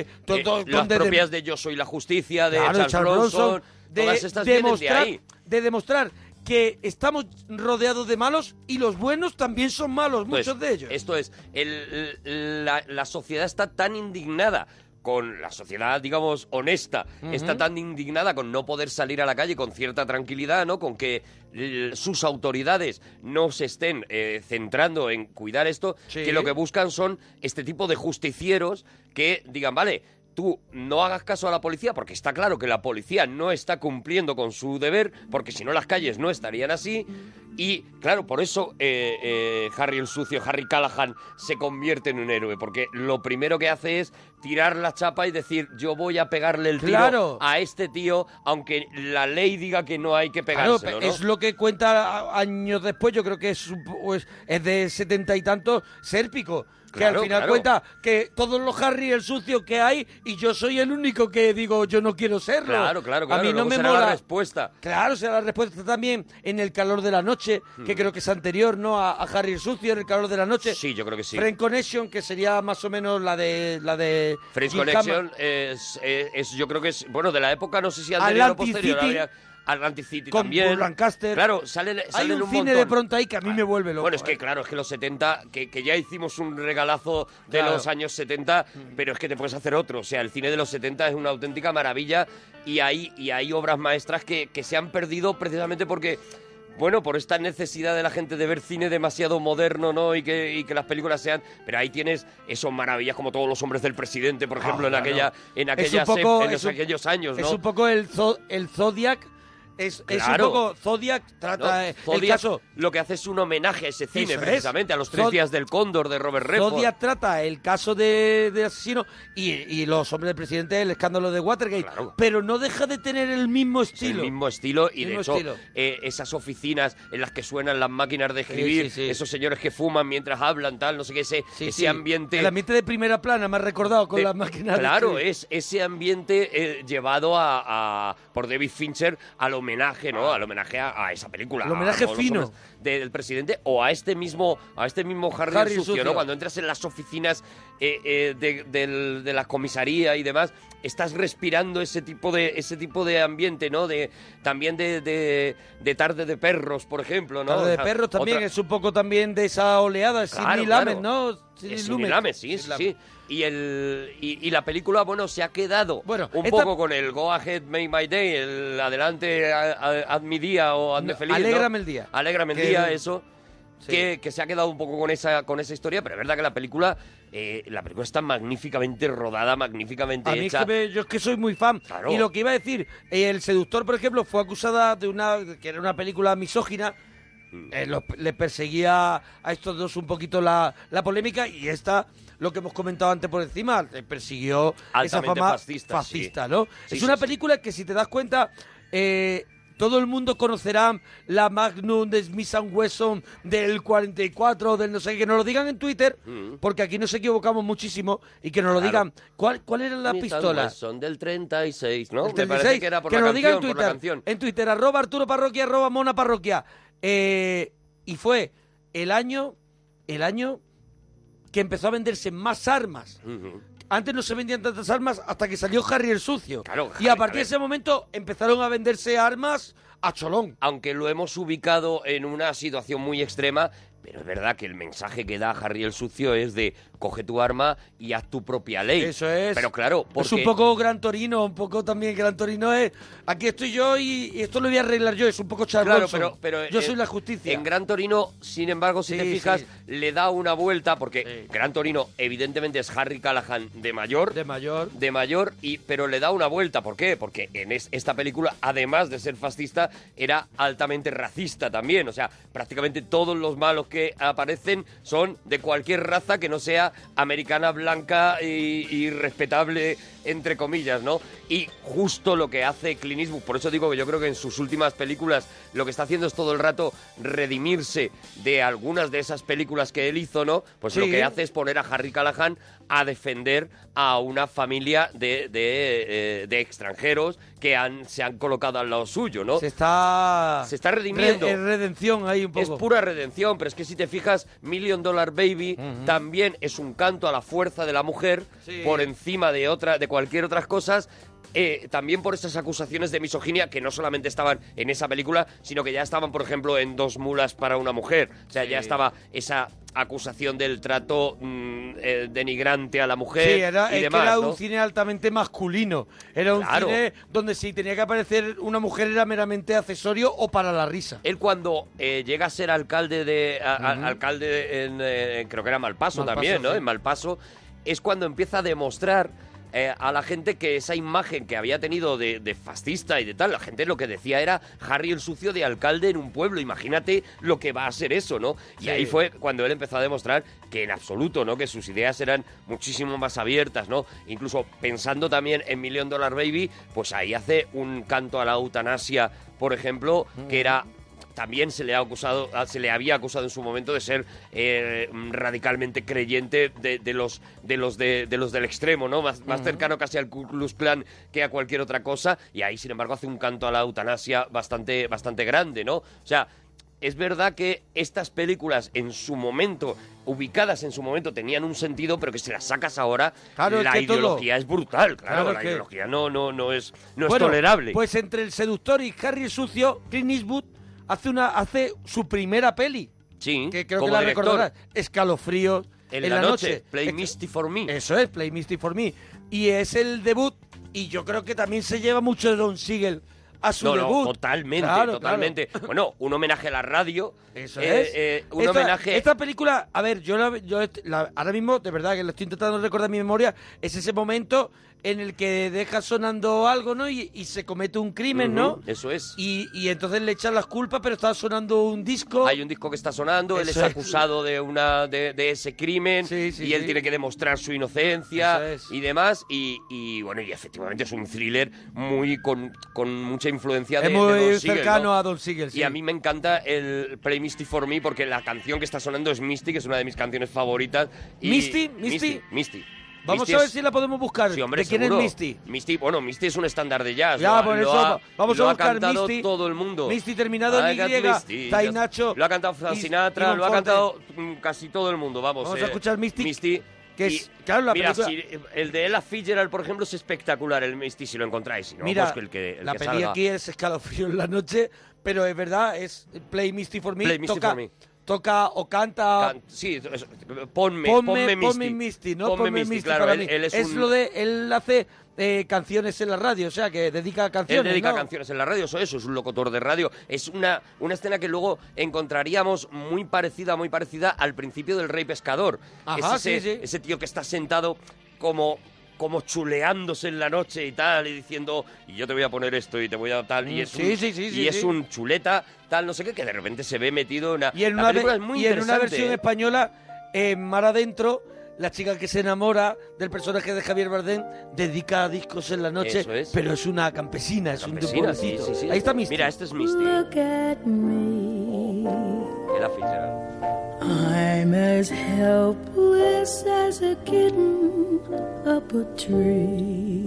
eh, to- to- las de- propias de Yo Soy la Justicia, de Claro, Charles, Bronson, de todas estas de de demostrar que estamos rodeados de malos y los buenos también son malos, muchos de ellos. Esto es, el- la, la sociedad está tan indignada con la sociedad, digamos, honesta, está tan indignada con no poder salir a la calle con cierta tranquilidad, ¿no? Con que sus autoridades no se estén eh, centrando en cuidar esto, Sí. que lo que buscan son este tipo de justicieros que digan, vale, tú no hagas caso a la policía, porque está claro que la policía no está cumpliendo con su deber, porque si no las calles no estarían así. Y claro, por eso eh, eh, Harry el sucio, Harry Callahan, se convierte en un héroe, porque lo primero que hace es tirar la chapa y decir, yo voy a pegarle el tiro Claro. a este tío, aunque la ley diga que no hay que Claro, pegárselo, pe- ¿no? es lo que cuenta años después, yo creo que es, po- es, de setenta y tantos, Sérpico. Que Claro, al final claro. cuenta que todos los Harry el sucio que hay y yo soy el único que digo yo no quiero serlo. Claro, claro, claro. A mí no me será mola. la respuesta. Claro, será la respuesta también en El calor de la noche, que Hmm. creo que es anterior, ¿no? A, a Harry el sucio, en El calor de la noche. Sí, yo creo que sí. Friend Connection, que sería más o menos la de la de Friends Jim Connection es, es- es- yo creo que es, bueno, de la época, no sé si anterior o posterior. City. habría- Atlantic City Con también. Lancaster. Claro, salen, Hay salen un, un, cine montón. de pronto ahí que a mí me vuelve loco. Bueno, es que ¿eh? claro, es que los 70, que, que ya hicimos un regalazo de Claro. los años 70, Mm. pero es que te puedes hacer otro. O sea, el cine de los 70 es una auténtica maravilla y hay, y hay obras maestras que, que se han perdido precisamente porque... Bueno, por esta necesidad de la gente de ver cine demasiado moderno, ¿no? Y que, y que las películas sean... Pero ahí tienes esos maravillas como todos los hombres del presidente, por ejemplo, Ah, en, aquella, en poco- ep- en un- aquellos años, ¿no? Es un poco el, zo- el Zodiac. Es, es un Claro. poco Zodiac ¿no? trata eh, el Zodiac caso. lo que hace es un homenaje a ese cine, Eso es. precisamente, a los tres Zod- días del cóndor de Robert Redford. Zodiac trata el caso de, de asesino y, y los hombres del presidente, el escándalo de Watergate. Claro. Pero no deja de tener el mismo Es estilo. El mismo estilo y de Mismo hecho estilo. eh, esas oficinas en las que suenan las máquinas de escribir, sí, sí. esos señores que fuman mientras hablan, tal, no sé qué, ese, Sí, ese sí. ambiente... El ambiente de primera plana me ha recordado con de- las máquinas de Claro, escribir. es ese ambiente eh, llevado a, a- por David Fincher al homenaje, ¿no? Al homenaje a, a esa película. El homenaje fino. del presidente o a este mismo a este mismo Harry, Harry el el sucio, sucio. ¿no? Cuando entras en las oficinas eh, eh, de, del- de la comisaría y demás, estás respirando ese tipo de ese tipo de ambiente, ¿no? De también de, de, de tarde de perros, por ejemplo, ¿no? Tarde de perros también otra- es un poco también de esa oleada, Claro, Sidney claro. ¿no? Lamet, sí, sí, sí. Y, el, y, y la película, bueno, se ha quedado Bueno, un esta- poco con el Go Ahead, Make My Day, el adelante, haz mi día o hazme No, feliz. ¿no? alégrame el día. Alégrame el Que- día, eso. Sí. Que, que se ha quedado un poco con esa, con esa historia, pero es verdad que la película, eh, la película está magníficamente rodada, magníficamente A mí es hecha. que me- yo es que soy muy fan. Claro. Y lo que iba a decir, eh, El Seductor, por ejemplo, fue acusada de una que era una película misógina. Mm. Eh, los- le perseguía a estos dos un poquito la, la polémica y esta, lo que hemos comentado antes por encima, le persiguió esa fama fascista, fascista, sí. ¿no? Sí, es una película que si te das cuenta, eh, todo el mundo conocerá la Magnum de Smith Wesson del 44, del no sé qué, que nos lo digan en Twitter, Mm. porque aquí nos equivocamos muchísimo y que nos lo Claro. digan. ¿Cuál, cuál era la Smith pistola? Wesson del 36, ¿no? El Me parece 36, que era por que la nos lo diga canción, en Twitter, en Twitter, arroba Arturo Parroquia, arroba Mona Parroquia. Eh, y fue el año, el año que empezó a venderse más armas. Antes no se vendían tantas armas hasta que salió Harry el Sucio. Claro, y a partir a de ese momento empezaron a venderse armas a cholón. aunque lo hemos ubicado en una situación muy extrema, pero es verdad que el mensaje que da Harry el Sucio es de coge tu arma y haz tu propia ley. Eso es. Pero claro, porque... Es un poco Gran Torino, un poco también Gran Torino es. Aquí estoy yo y, y esto lo voy a arreglar yo. Es un poco Charles Claro, pero, pero yo eh, soy la justicia. En Gran Torino, sin embargo, si Sí, te fijas, sí. le da una vuelta porque Gran Torino, evidentemente, es Harry Callahan de mayor. De mayor. De mayor, y, pero le da una vuelta. ¿Por qué? Porque en es- esta película, además de ser fascista, era altamente racista también. O sea, prácticamente todos los malos que aparecen son de cualquier raza que no sea americana, blanca y, y respetable, entre comillas, ¿no? Y justo lo que hace Clint Eastwood, por eso digo que yo creo que en sus últimas películas lo que está haciendo es todo el rato redimirse de algunas de esas películas que él hizo, ¿no? Pues lo que hace es poner a Harry Callahan a defender a una familia de, de, eh, de extranjeros que han, se han colocado al lado suyo, ¿no? Se está. Se está redimiendo. Re- es redención ahí un poco. Es pura redención, pero es que si te fijas, Million Dollar Baby también es un canto a la fuerza de la mujer Sí. por encima de otra, de cualquier otras cosas. Eh, también por esas acusaciones de misoginia que no solamente estaban en esa película, sino que ya estaban, por ejemplo, en Dos mulas para una mujer. O sea, ya estaba esa acusación del trato mm, eh, denigrante a la mujer Sí, era, y es demás, que era ¿no? un cine altamente masculino. Era un Claro. cine donde si tenía que aparecer una mujer era meramente accesorio o para la risa. Él cuando eh, llega a ser alcalde de a- a- alcalde en eh, creo que era Malpaso, Malpaso, también, ¿no? sí. En Malpaso es cuando empieza a demostrar eh, a la gente que esa imagen que había tenido de, de fascista y de tal, la gente lo que decía era Harry el sucio de alcalde en un pueblo. Imagínate lo que va a ser eso, ¿no? Y Sí. ahí fue cuando él empezó a demostrar que en absoluto, ¿no? Que sus ideas eran muchísimo más abiertas, ¿no? Incluso pensando también en Million Dollar Baby, pues ahí hace un canto a la eutanasia, por ejemplo, que era también se le ha acusado, ah, se le había acusado en su momento de ser eh, radicalmente creyente de, de los de los de, de los del extremo, ¿no? Más, cercano casi al Ku Klux Klan que a cualquier otra cosa. Y ahí, sin embargo, hace un canto a la eutanasia bastante, bastante grande, ¿no? O sea, es verdad que estas películas en su momento, ubicadas en su momento, tenían un sentido, pero que si las sacas ahora, Claro, es la todo- ideología es brutal, claro, Claro, la que- ideología no, no, no es, no es tolerable. Pues entre el seductor y Harry el sucio, Clint Eastwood hace una hace su primera peli. Sí, que creo como que la director. recordarás. Escalofríos En la noche, Play Misty for Me. Eso es, Play Misty for Me. Y es el debut, y yo creo que también se lleva mucho de Don Siegel a su no, debut. no, totalmente, Claro, totalmente. Bueno, un homenaje a la radio. Eso eh, es. eh, un esta, homenaje. Esta película, a ver, yo, la, yo la- ahora mismo, de verdad, que lo estoy intentando recordar en mi memoria, es ese momento en el que deja sonando algo, ¿no? Y, y se comete un crimen, ¿no? Eso es. Y, y entonces le echan las culpas, pero está sonando un disco. Hay un disco que está sonando, él es acusado de una de, de ese crimen Sí, sí, y él sí. tiene que demostrar su inocencia es. y demás. Y, y, bueno, y efectivamente es un thriller muy con, con mucha influencia de, es de muy Don Siegel, cercano ¿no? a Don Siegel. Y a mí me encanta el Play Misty for Me porque la canción que está sonando es Misty, que es una de mis canciones favoritas. Y ¿Misty? Misty. ¿Misty? Misty. Vamos Misty a ver es- si la podemos buscar. Sí, hombre, ¿De quién seguro. es Misty? Misty, bueno, Misty es un estándar de jazz. Ya, por eso ha- vamos a buscar Misty. todo el mundo. Misty terminado en Y, Misty, Tai Nacho Lo ha cantado y- Sinatra, lo ha cantado mm, casi todo el mundo, vamos. Vamos eh, a escuchar Misty, Misty. que y- es- claro, la mira, película- si- el de Ella Fitzgerald, por ejemplo, es espectacular, el Misty, si lo encontráis. Si no, Mira, pues el que, el la que peli salga. aquí es escalofrío en la noche, pero es verdad, es Play Misty for Me. Play Misty toca, for Me. Toca o canta... Can- sí, es- ponme, ponme, ponme, Misty. ponme Misty, ¿no? Ponme Ponme Misty, Misty claro, para él, mí. él es, un- lo de... Él hace eh, canciones en la radio, o sea, que dedica Él canciones, dedica ¿no? canciones en la radio, eso, eso es un locutor de radio. Es una, una escena que luego encontraríamos muy parecida, muy parecida al principio del Rey Pescador. Ajá, es ese, sí, sí. ese tío que está sentado como como chuleándose en la noche y tal, y diciendo, y yo te voy a poner esto y te voy a tal, y Mm, es sí, un, sí, sí, y es un chuleta, tal, no sé qué, que de repente se ve metido en una... Y en la una, película ve- es muy y en una interesante, versión ¿eh? española, en Mar Adentro, la chica que se enamora del personaje de Javier Bardem dedica discos en la noche, Eso es. pero es una campesina, es Campesina, un sí, pueblecito. sí, sí. Ahí está Misty. Mira, este es Misty. Look at me. Ella Fitzgerald. I'm as helpless as a kitten up a tree.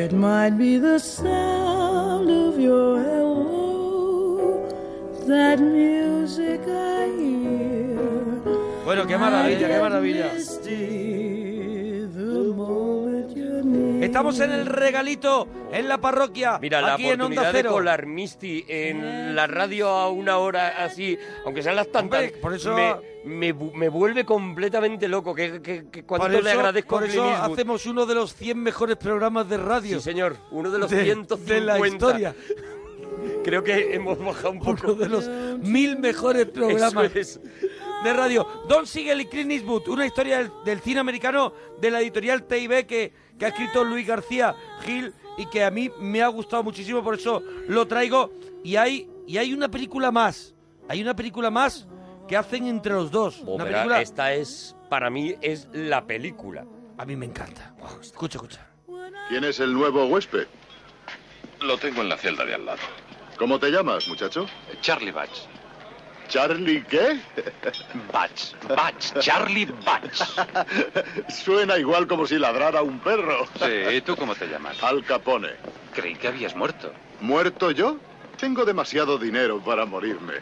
It might be the sound of your hello, that music I hear. Bueno, qué maravilla, qué maravilla. Estamos en el regalito, en la parroquia, Mira, la aquí en Onda oportunidad de Cero. colar Misty en la radio a una hora así, aunque sean las tantas, Hombre, por eso- me, me, vu- me vuelve completamente loco. Que, que, que cuánto Por le eso- agradezco por a eso hacemos uno de los 100 mejores programas de radio. Sí, señor, uno de los de- 150. de la historia. Creo que hemos bajado un poco. Uno de los mil mejores programas Eso es. de radio. Don Siegel y Clint Eastwood, una historia del, del cine americano de la editorial TIB que, que ha escrito Luis García Gil y que a mí me ha gustado muchísimo, por eso lo traigo. Y hay, y hay una película más, hay una película más que hacen entre los dos. Oh, una verá, película... Esta es, para mí, es la película. A mí me encanta. Escucha, escucha. ¿Quién es el nuevo huésped? Lo tengo en la celda de al lado. ¿Cómo te llamas, muchacho? Charlie Batch. ¿Charlie qué? Batch. Batch. Charlie Batch. Suena igual como si ladrara un perro. Sí, ¿y tú cómo te llamas? Al Capone. Creí que habías muerto. ¿Muerto yo? Tengo demasiado dinero para morirme.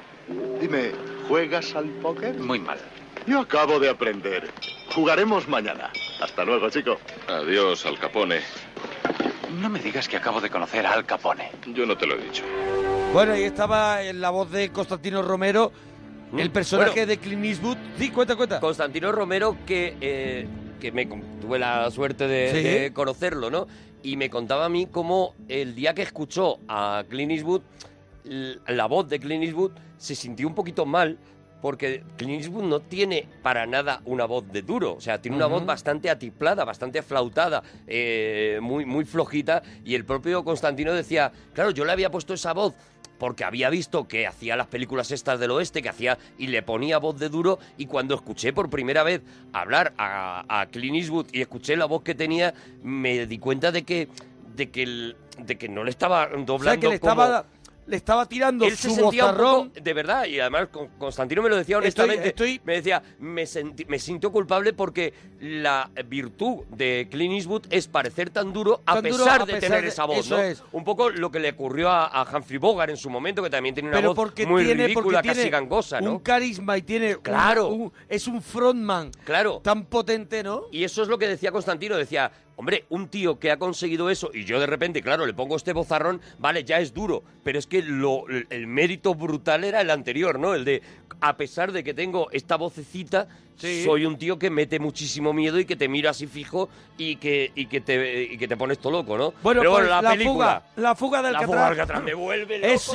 Dime, ¿juegas al póker? Muy mal. Yo acabo de aprender. Jugaremos mañana. Hasta luego, chico. Adiós, Al Capone. No me digas que acabo de conocer a Al Capone. Yo no te lo he dicho. Bueno, ahí estaba en la voz de Constantino Romero, el personaje Mm. Bueno. de Clint Eastwood. Sí, cuenta, cuenta. Constantino Romero, que, eh, que me tuve la suerte de, Sí. de conocerlo, ¿no? Y me contaba a mí cómo el día que escuchó a Clint Eastwood, la voz de Clint Eastwood, se sintió un poquito mal porque Clint Eastwood no tiene para nada una voz de duro, o sea, tiene una voz bastante atiplada, bastante flautada, eh, muy, muy flojita, y el propio Constantino decía, claro, yo le había puesto esa voz porque había visto que hacía las películas estas del oeste, que hacía y le ponía voz de duro, y cuando escuché por primera vez hablar a, a Clint Eastwood y escuché la voz que tenía, me di cuenta de que de que, el- de que no le estaba doblando o sea, que le como- estaba, le estaba tirando él se su sentía un poco, de verdad, y además Con- Constantino me lo decía Estoy- honestamente, estoy- me decía, me, senti- me sintió culpable porque la virtud de Clint Eastwood es parecer tan duro a Tan duro pesar a de pesar tener de- esa voz, eso ¿no? es. Un poco lo que le ocurrió a, a Humphrey Bogart en su momento, que también tiene una pero voz porque muy tiene, ridícula, porque casi tiene gangosa, ¿no? un carisma y tiene un- Claro. un- es un frontman Claro. tan potente, ¿no? Y eso es lo que decía Constantino, decía, hombre, un tío que ha conseguido eso y yo de repente, claro, le pongo este bozarrón, vale, ya es duro, pero es que lo, el mérito brutal era el anterior, ¿no? El de, a pesar de que tengo esta vocecita, Sí. soy un tío que mete muchísimo miedo y que te mira así fijo y que, y que, te, y que te pones todo loco, ¿no? Bueno, pero pues la, la, película... fuga, la fuga de La fuga de Alcatraz me vuelve loco es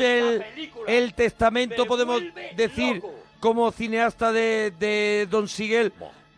el, testamento, Me podemos decir, loco. como cineasta de, de Don Siegel.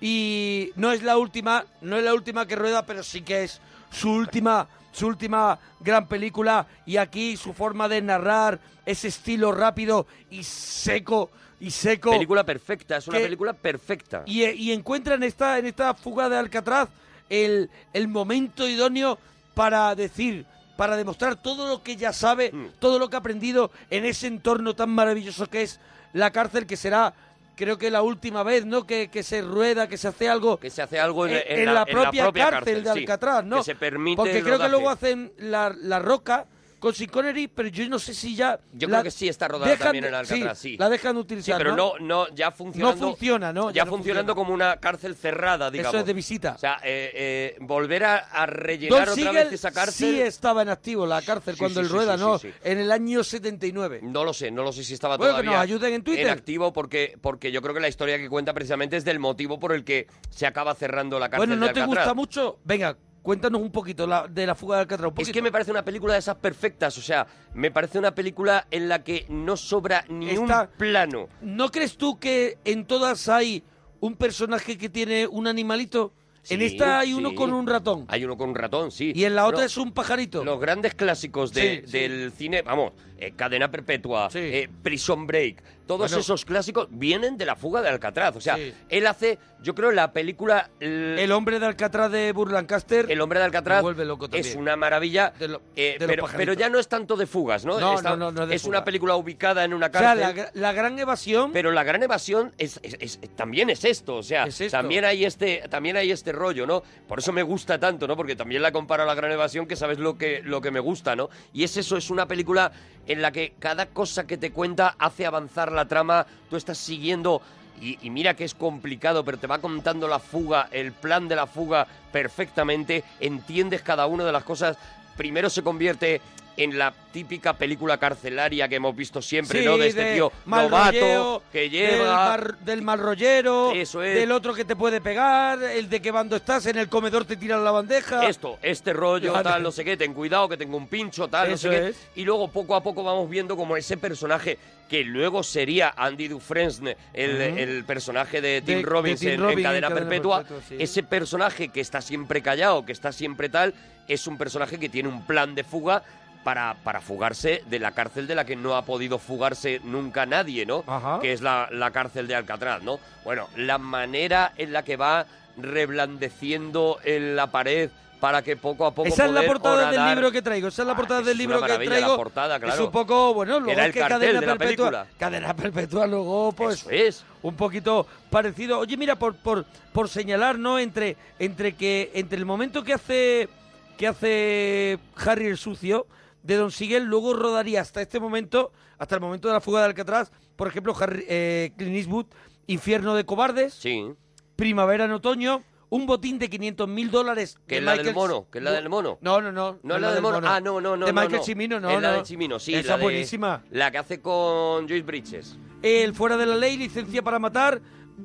Y no es la última, no es la última que rueda, pero sí que es su última, su última gran película. Y aquí su forma de narrar, ese estilo rápido y seco y seco. Película perfecta, es una que- película perfecta. Y, y encuentra en esta, en esta fuga de Alcatraz el, el momento idóneo para decir, para demostrar todo lo que ya sabe, Mm. todo lo que ha aprendido en ese entorno tan maravilloso que es la cárcel, que será, creo que la última vez, ¿no? Que, que se rueda, que se hace algo. Que se hace algo en, en, en en la, propia cárcel, de sí. Alcatraz, ¿no? Que se permite Porque creo que luego hacen la, la roca con Sin Connery, pero yo no sé si ya. Yo la creo que sí está rodada dejan también en Alcatraz, sí. La dejan Sí, utilizar. pero no, no, ya funcionando. No funciona, ¿no? Ya, Ya no funcionando funciona. como una cárcel cerrada, digamos. Eso es de visita. O sea, eh, eh, volver a, a rellenar Don otra Siegel vez esa cárcel. sí estaba en activo la cárcel cuando sí, rueda, ¿no? En el año 79. No lo sé, no lo sé si estaba Bueno, que todavía nos ayuden en Twitter. activo porque, porque yo creo que la historia que cuenta precisamente es del motivo por el que se acaba cerrando la cárcel Bueno, ¿no de te gusta mucho? Venga, cuéntanos un poquito la- de la fuga de Alcatraz. un Es que me parece una película de esas perfectas, o sea, me parece una película en la que no sobra ni un plano. ¿No crees tú que en todas hay un personaje que tiene un animalito? En esta hay uno con un ratón. Hay uno con un ratón, sí. Y en la otra es un pajarito. Los grandes clásicos de- Sí, sí. del cine, vamos, eh, Cadena Perpetua, eh, Prison Break, todos Bueno. esos clásicos vienen de la fuga de Alcatraz. O sea, Sí. él hace, yo creo, la película... El, hombre de Alcatraz de Burlancaster. El hombre de Alcatraz también. es una maravilla, eh, de los pero, pajaritos. pero ya no es tanto de fugas, ¿no? No, no, no, no es de es fuga. una película ubicada en una O sea, la, gra- la gran evasión. Pero la gran evasión es, es- es- también es esto, o sea, también hay este también hay este rollo, ¿no? Por eso me gusta tanto, ¿no? Porque también la comparo a la gran evasión, que sabes lo que lo que me gusta, ¿no? Y es eso, es una película en la que cada cosa que te cuenta hace avanzar la trama, tú estás siguiendo y, y mira que es complicado, pero te va contando la fuga, el plan de la fuga perfectamente, entiendes cada una de las cosas. Primero se convierte en la típica película carcelaria que hemos visto siempre, Sí, ¿no? De este de tío mal novato rolleo, que Del, lleva... mar- del mal rollero. Eso es. Del otro que te puede pegar. El de que bando estás. En el comedor te tiran la bandeja. Esto, este rollo, tal, no sé qué, ten cuidado que tengo un pincho, tal, Eso no sé qué. Y luego poco a poco vamos viendo como ese personaje que luego sería Andy Dufresne, el, personaje de Tim De- de Robbins Tim en, en Robbins en Cadena, Cadena Perpetua. Perpetua, sí. Ese personaje que está siempre callado, que está siempre tal, es un personaje que tiene un plan de fuga para, para fugarse de la cárcel de la que no ha podido fugarse nunca nadie, ¿no? Ajá. Que es la, la cárcel de Alcatraz, ¿no? Bueno, la manera en la que va reblandeciendo en la pared para que poco a poco Esa es la portada del libro que traigo. Esa es la portada es del libro que traigo. la portada, Es claro. un poco, bueno, luego Era es el que cartel cadena de la perpetua. película. Cadena perpetua, luego, pues. es. Un poquito parecido. Oye, mira, por, por, por señalar, ¿no? Entre, entre que. Entre el momento que hace. que hace Harry el sucio de Don Sigel, luego rodaría hasta este momento, hasta el momento de la fuga de Alcatraz, por ejemplo, Harry, eh, Clint Eastwood, Infierno de cobardes. Sí. Primavera en otoño. Un botín de 500 mil dólares. Que es la del mono, que es la del mono. No, no, no. No es la del mono. Ah, no, no, no. De no, Michael no. Cimino, no, Es la de Chimino, sí. Esa la de- buenísima. La que hace con Joyce Bridges. El fuera de la ley, licencia para matar,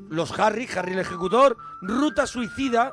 los Harry, Harry el ejecutor, ruta suicida,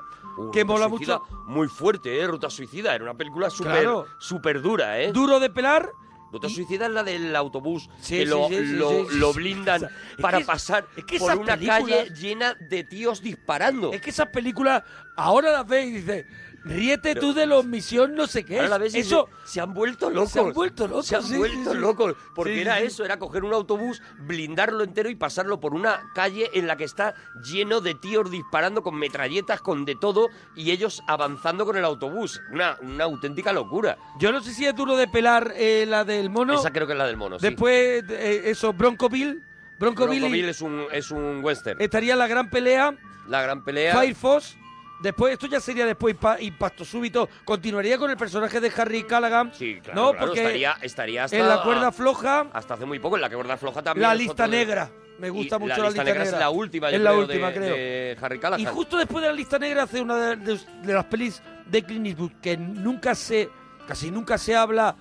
que mola mucho. Muy fuerte, ¿eh? Ruta Suicida. Era una película súper Claro. súper dura, ¿eh? Duro de pelar. Ruta Suicida es la del autobús Sí, que sí, lo, sí, lo- blindan Es para que- pasar es que por una calle llena de tíos disparando. Es que esas películas ahora las ves y dices, ríete tú de los misión no sé qué. Es". la ves y Eso se han vuelto locos. Se han vuelto locos. Se han sí, vuelto sí. locos. Porque Sí, era eso, era coger un autobús, blindarlo entero y pasarlo por una calle en la que está lleno de tíos disparando con metralletas, con de todo, y ellos avanzando con el autobús. Una, una auténtica locura. Yo no sé si es duro de pelar eh, la del mono. Esa creo que es la del mono, sí. Después, eh, eso, Broncoville. Broncoville, Broncoville es un, es un western. estaría la gran pelea. La gran pelea. Fire Force. Después, esto ya sería después impa- Impacto Súbito. Continuaría con el personaje de Harry Callaghan. Sí, claro, ¿no? claro, Porque estaría, estaría hasta, en la cuerda floja, hasta hace muy poco. En la cuerda floja también. la lista negra. Me gusta mucho la, la, lista negra. es la última, yo Es la creo, última, de, creo. de Harry Callahan. Y justo después de la lista negra hace una de, de- de las pelis de Clint Eastwood que nunca se, casi nunca se habla,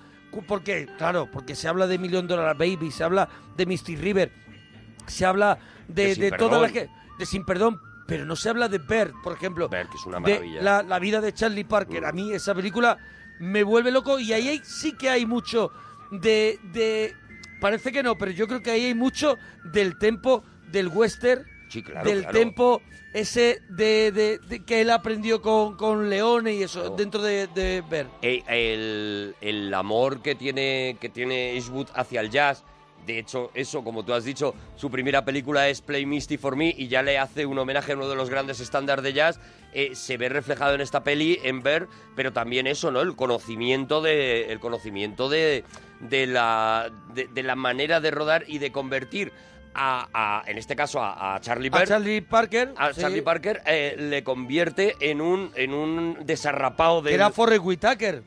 porque, claro, porque se habla de Million Dollar Baby, se habla de Misty River, se habla de, De todas las que, de Sin Perdón, pero no se habla de Bert, por ejemplo. Ver, que es una de maravilla. la, la vida de Charlie Parker. A mí esa película me vuelve loco y ahí hay- sí que hay mucho de, de... Parece que no, pero yo creo que ahí hay mucho del tempo del western, Sí, claro, del claro. tempo ese de, de- de que él aprendió con, con Leone y eso, dentro de, de Bert. Eh, el, el amor que tiene, que tiene Eastwood hacia el jazz. De hecho, eso, como tú has dicho, su primera película es Play Misty for Me y ya le hace un homenaje a uno de los grandes estándares de jazz. Eh, se ve reflejado en esta peli, en ver, pero también eso, ¿no? El conocimiento de, el conocimiento de, de la, de, de la manera de rodar y de convertir a, a- en este caso, a, a Charlie Bird, Charlie Parker, a sí, Charlie Parker eh, le convierte en un, en un desarrapado de era Forrest Whitaker.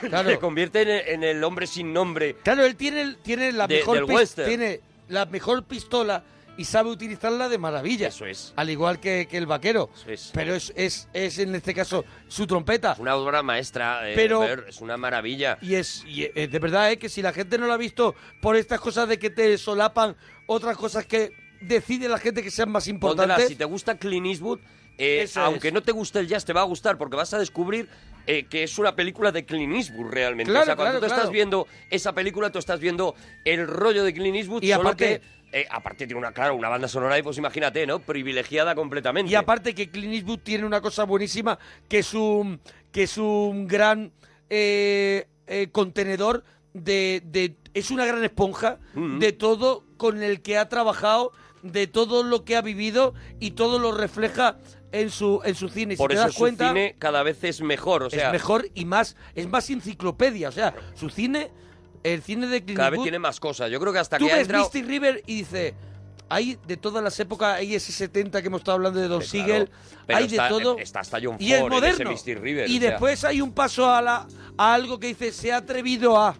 Claro. le convierte en el, en el hombre sin nombre. Claro, él tiene, tiene la De- mejor tiene la mejor pistola y sabe utilizarla de maravilla. Eso es. Al igual que, que el vaquero. Eso es. Pero es, es, es en este caso su trompeta. Una obra maestra, eh, Pero- Ver, es una maravilla. Y es, y es de verdad, ¿eh? que si la gente no lo ha visto por estas cosas de que te solapan otras cosas que decide la gente que sean más Póntela, importantes. si te gusta Clint Eastwood, eh, aunque es. no te guste el jazz, te va a gustar porque vas a descubrir eh, que es una película de Clint Eastwood realmente. Claro, o sea, cuando claro, tú claro. estás viendo esa película, tú estás viendo el rollo de Clint Eastwood, Y solo aparte- que... eh, aparte tiene una, claro, una banda sonora y pues imagínate, ¿no? Privilegiada completamente. Y aparte que Clint Eastwood tiene una cosa buenísima, que es un, que es un gran eh, eh, contenedor de, de es una gran esponja de todo con el que ha trabajado, de todo lo que ha vivido y todo lo refleja en su en su cine. Si Por te eso das su cuenta, cine cada vez es mejor, o sea, es mejor y más es más enciclopedia, o sea, su cine el cine de Clint cada vez tiene más cosas. Yo creo que hasta tú que ha ves entrado... Misty River y dice hay de todas las épocas, hay ese 70 que hemos estado hablando de Don Sí. Siegel, hay está- de todo. está hasta John y el Ford en ese moderno. Misty River, y o sea. después hay un paso a, la, a algo que dice, se ha atrevido a...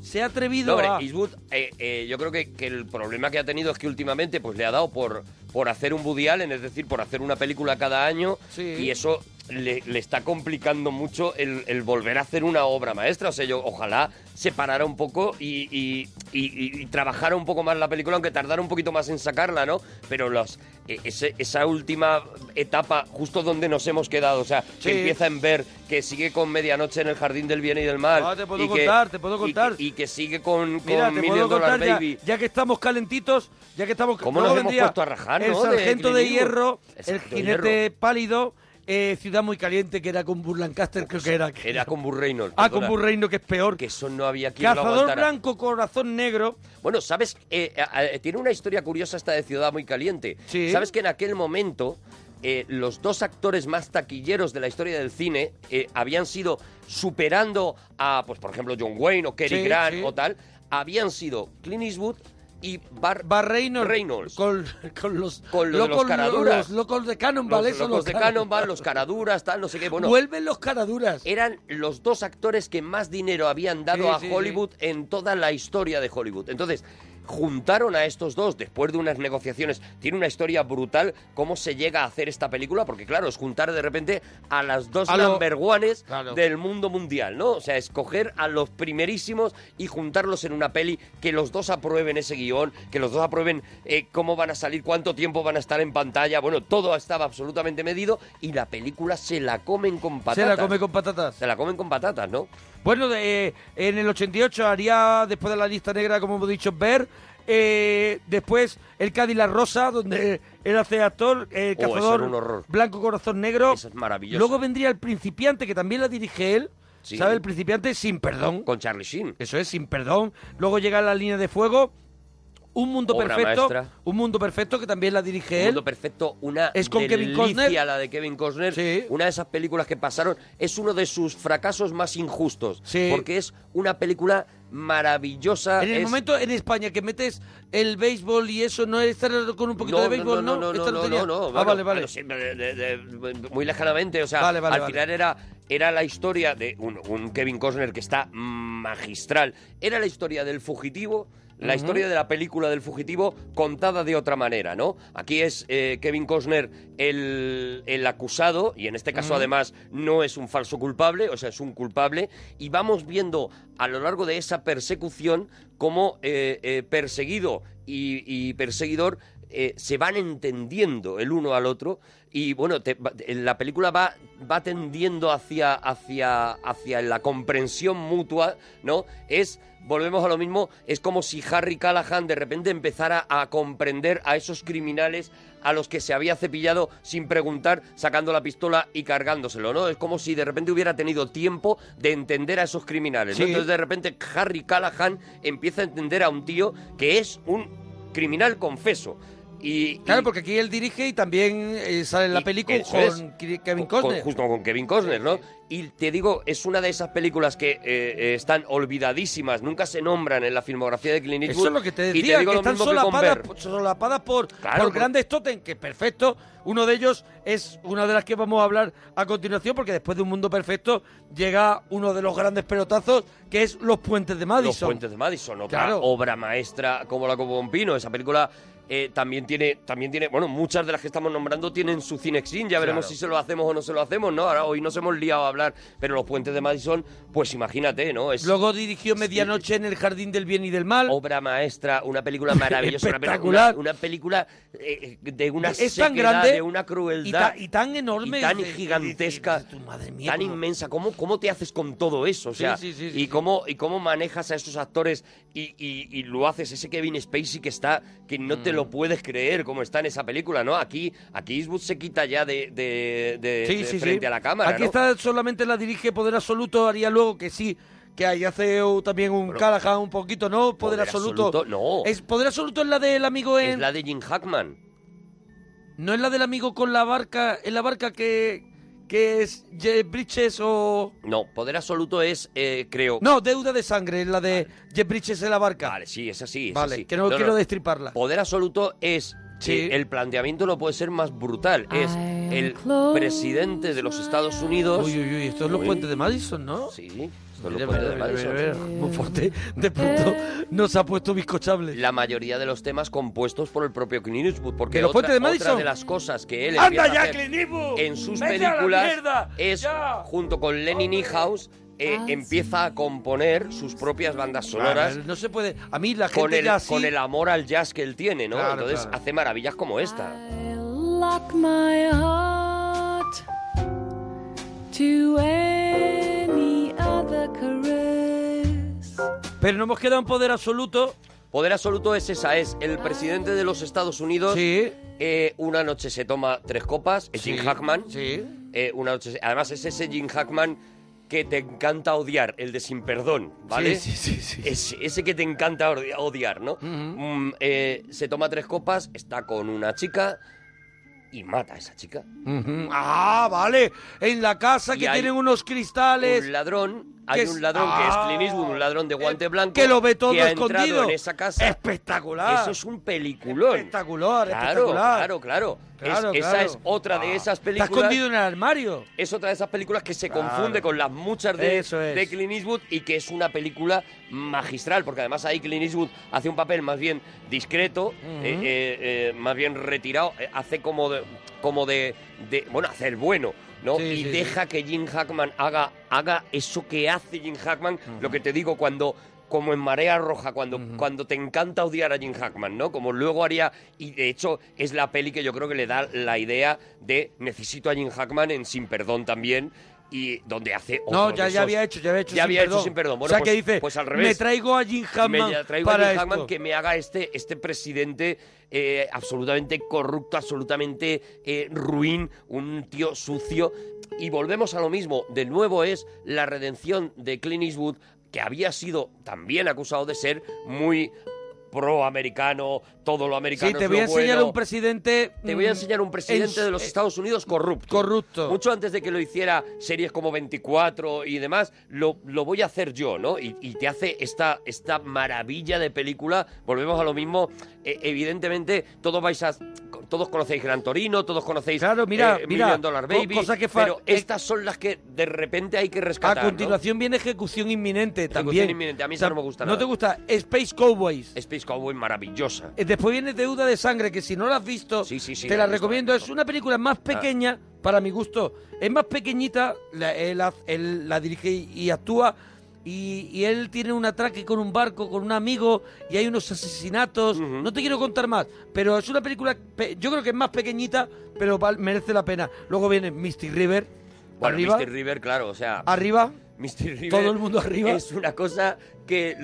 Se ha No, atrevido hombre, a... Eastwood, eh, eh, yo creo que, que el problema que ha tenido es que últimamente pues le ha dado por, por hacer un Woody Allen, es decir, por hacer una película cada año, Sí. y eso le, le está complicando mucho el, el volver a hacer una obra maestra. O sea, yo ojalá se parara un poco y, y- y- y- y trabajara un poco más la película, aunque tardara un poquito más en sacarla, ¿no? Pero los, ese- esa última etapa, justo donde nos hemos quedado, o sea, Sí. que empieza en ver, que sigue con Medianoche en el Jardín del Bien y del Mal. Ah, te puedo y que- contar, te puedo contar. Y, que sigue con, con Mira, te Million puedo Dollar contar ya, Baby. ya que estamos calentitos, ya que estamos... ¿Cómo nos hemos puesto a rajar, no? de sargento de, hierro, El el de jinete Hierro. pálido, eh, Ciudad muy caliente, que era con Burlancaster, creo que era. Era con Burt Reynolds. Ah, con Reynolds, que es peor. Que eso no había quien Cazador blanco, corazón negro. Bueno, ¿sabes? Eh, a- tiene una historia curiosa esta de Ciudad Muy Caliente. Sí. ¿Sabes que en aquel momento eh, los dos actores más taquilleros de la historia del cine eh, habían sido superando a, pues por ejemplo, John Wayne o Cary Sí, Grant sí. o tal? Habían sido Clint Eastwood y Bar, Bar Reynolds, Reynolds. Con, con los, Con los locos, caraduras. los locos de Cannonball, los eso, locos de Cannonball, los [LAUGHS] caraduras, tal, no sé qué. Bueno, Vuelven los caraduras. eran los dos actores que más dinero habían dado Sí, a sí, Hollywood en toda la historia de Hollywood. Entonces, juntaron a estos dos después de unas negociaciones. Tiene una historia brutal cómo se llega a hacer esta película, porque claro, es juntar de repente a las dos A lo- number ones Claro. del mundo mundial, ¿no? O sea, escoger a los primerísimos y juntarlos en una peli, que los dos aprueben ese guion, que los dos aprueben eh, cómo van a salir, cuánto tiempo van a estar en pantalla. Bueno, todo estaba absolutamente medido y la película se la comen con patatas. Se la come con patatas. Se la comen con patatas, ¿no? Bueno, de- en el 88 haría, después de la lista negra, como hemos dicho, Ver. eh, después el Cadillac Rosa, donde él hace actor, el Oh, eso cazador blanco corazón negro. Eso es maravilloso. Luego vendría el principiante, que también la dirige él. Sí. ¿Sabe? El principiante sin perdón. Con Charlie Sheen. Eso es, sin perdón. Luego llega la línea de fuego. Un mundo Obra perfecto. maestra. Un mundo perfecto que también la dirige Un él. Mundo Perfecto, una Es con Kevin delicia Costner. la de Kevin Costner. Una de esas películas que pasaron. Es uno de sus fracasos más injustos. Sí. Porque es una película maravillosa. En el es- momento en España que metes el béisbol y eso, no es estar con un poquito de béisbol, ¿no? no, no, Esta no, tenía- no, no, Ah, bueno, vale, vale. bueno, sí, de- de- de- muy lejanamente, o sea, Vale, vale, al vale. final era, era la historia de un, un Kevin Costner que está magistral, era la historia del fugitivo, la historia de la película del fugitivo contada de otra manera, ¿no? Aquí es eh, Kevin Costner el, el acusado, y en este caso además no es un falso culpable, o sea, es un culpable, y vamos viendo a lo largo de esa persecución cómo eh, eh, perseguido y, y perseguidor eh, se van entendiendo el uno al otro y bueno, te- la película va, va tendiendo hacia, hacia, hacia la comprensión mutua, ¿no? Es, volvemos a lo mismo, es como si Harry Callahan de repente empezara a comprender a esos criminales a los que se había cepillado sin preguntar, sacando la pistola y cargándoselo, ¿no? Es como si de repente hubiera tenido tiempo de entender a esos criminales, ¿no? Sí. Entonces de repente Harry Callahan empieza a entender a un tío que es un criminal confeso. Y, Claro, y- porque aquí él dirige y también eh, sale en la película con es. Kevin con- Costner. justo con Kevin Costner, ¿no? Y te digo, es una de esas películas que eh, eh, están olvidadísimas, nunca se nombran en la filmografía de Clint Eastwood. Eso es lo que te y decía, digo que están que solapadas, por- solapadas por, Claro, por grandes totem, que perfecto. Uno de ellos es una de las que vamos a hablar a continuación, porque después de Un Mundo Perfecto llega uno de los grandes pelotazos, que es Los Puentes de Madison. Los Puentes de Madison, otra Claro. obra maestra como la Copo Pompino. Esa película eh, también tiene, también tiene, bueno, muchas de las que estamos nombrando tienen su cinexin. Ya veremos Claro. si se lo hacemos o no se lo hacemos, ¿no? Ahora hoy nos hemos liado a hablar, pero Los Puentes de Madison, pues imagínate, ¿no? Es Luego dirigió Medianoche en el Jardín del Bien y del Mal. obra maestra, una película maravillosa, Espectacular. una, una película eh, de una es tan grande de una y, crueldad ta- y tan enorme. y tan de- gigantesca, de- de- de- madre mía, tan inmensa. ¿Cómo, ¿Cómo te haces con todo eso? O Sí, sea, sí, sí, y, cómo, y cómo manejas a esos actores y, y- y lo haces, ese Kevin Spacey que está, que no te Mm. Lo puedes creer como está en esa película, ¿no? Aquí, aquí Eastwood se quita ya de, de, de- Sí, de sí, frente sí. a la cámara, Aquí ¿no? está solamente la dirige Poder Absoluto, haría luego que sí, que ahí hace también un Callahan un poquito, ¿no? Poder, Poder Absoluto. Absoluto, no. Es, Poder Absoluto es la del amigo en... Es la de Jim Hackman. No es la del amigo con la barca, en la barca que, que es Jeff Bridges o... No, Poder Absoluto es, eh, creo... No, Deuda de Sangre, es la de Jeff Bridges en la barca. Vale, sí, es así, es Vale, así. que no, quiero destriparla. Poder absoluto es Sí. el planteamiento no puede ser más brutal. Es el presidente de los Estados Unidos. Uy, uy, uy, esto es los Uy. puentes de Madison, ¿no? Sí, esto es Mira, los puentes de mira, mira, Madison. mira, mira, Muy fuerte. De pronto nos ha puesto bizcochable. La mayoría de los temas compuestos por el propio Clint Eastwood, porque ¿De los otra, puentes de otra Madison? de las cosas que él ¡Anda ya, hacer Clint Eastwood! en sus ¡Vete a la películas es junto con Lenny Niehaus eh, empieza a componer sus propias bandas sonoras. Claro, no se puede. A mí la gente con el, ya así. con el amor al jazz que él tiene, ¿no? Claro, Entonces claro. hace maravillas como esta. Lock my heart to any other caress. Pero no hemos quedado en poder absoluto. Poder absoluto es esa, es el presidente de los Estados Unidos. eh, una noche se toma tres copas, es Sí, Jim Hackman. sí. Eh, una noche, además es ese Jim Hackman que te encanta odiar, el de sin perdón, ¿vale? Sí, sí, sí, sí. Ese, ese que te encanta odi- odiar, ¿no? Mm, eh, se toma tres copas, está con una chica y mata a esa chica. Ah, vale. En la casa Y que tienen unos cristales. Un ladrón, hay un ladrón que es Ah, Clint Eastwood, un ladrón de guante blanco. que lo ve todo que ha entrado escondido. en esa casa. Espectacular. Eso es un peliculón. Espectacular, Claro, espectacular. claro, claro. Claro, Es- esa es otra de Ah, esas Está películas. escondido en el armario. Es otra de esas películas que se Claro. confunde con las muchas de, Eso es. de Clint Eastwood y que es una película magistral, porque además ahí Clint Eastwood hace un papel más bien discreto, eh, eh, eh, más bien retirado, eh, hace como de, como de, de- bueno, hacer bueno, ¿no? Sí, y sí, deja que Jim Hackman haga, haga eso que hace Jim Hackman, lo que te digo cuando como en Marea Roja, cuando, cuando te encanta odiar a Jim Hackman, ¿no? Como luego haría, y de hecho es la peli que yo creo que le da la idea de necesito a Jim Hackman en Sin Perdón también, y donde hace No, otro ya, de ya esos- había hecho, ya había hecho ya sin había perdón. hecho sin perdón. O sea, pues, que dice, pues al revés. me traigo a Jim Hackman me traigo para a Jim Hackman esto. que me haga este, este presidente eh, absolutamente corrupto, absolutamente eh, ruin, un tío sucio. Y volvemos a lo mismo. De nuevo es la redención de Clint Eastwood, que había sido también acusado de ser muy pro-americano, todo lo americano Sí, te es voy a enseñar bueno. un presidente... Te voy a mm, enseñar un presidente en- de los Estados Unidos corrupto. Corrupto. Mucho antes de que lo hiciera series como 24 y demás, lo, lo voy a hacer yo, ¿no? Y, y te hace esta, esta maravilla de película. Volvemos a lo mismo. Eh, evidentemente, todos vais a. Todos conocéis Gran Torino, todos conocéis Claro, mira, eh, mira, Million Dollar Baby. cosa que pero estas son las que de repente hay que A rescatar. continuación viene Ejecución Inminente Ejecución también. Inminente, a mí O sea, esa no me gusta ¿No nada. te gusta? Space Cowboys. Space Cowboy maravillosa. Eh, Después viene Deuda de Sangre, que si no la has visto, Sí, sí, sí, te la la visto, recomiendo. Es una película más pequeña, para mi gusto. Es más pequeñita, la, él la dirige y actúa. Y, y él tiene un atraque con un barco, con un amigo, y hay unos asesinatos. No te quiero contar más, pero es una película, pe- yo creo que es más pequeñita, pero merece la pena. Luego viene Mystic River, Bueno, arriba, Mr. River, claro, o sea. arriba, Mr. River Todo el mundo arriba. Es una cosa que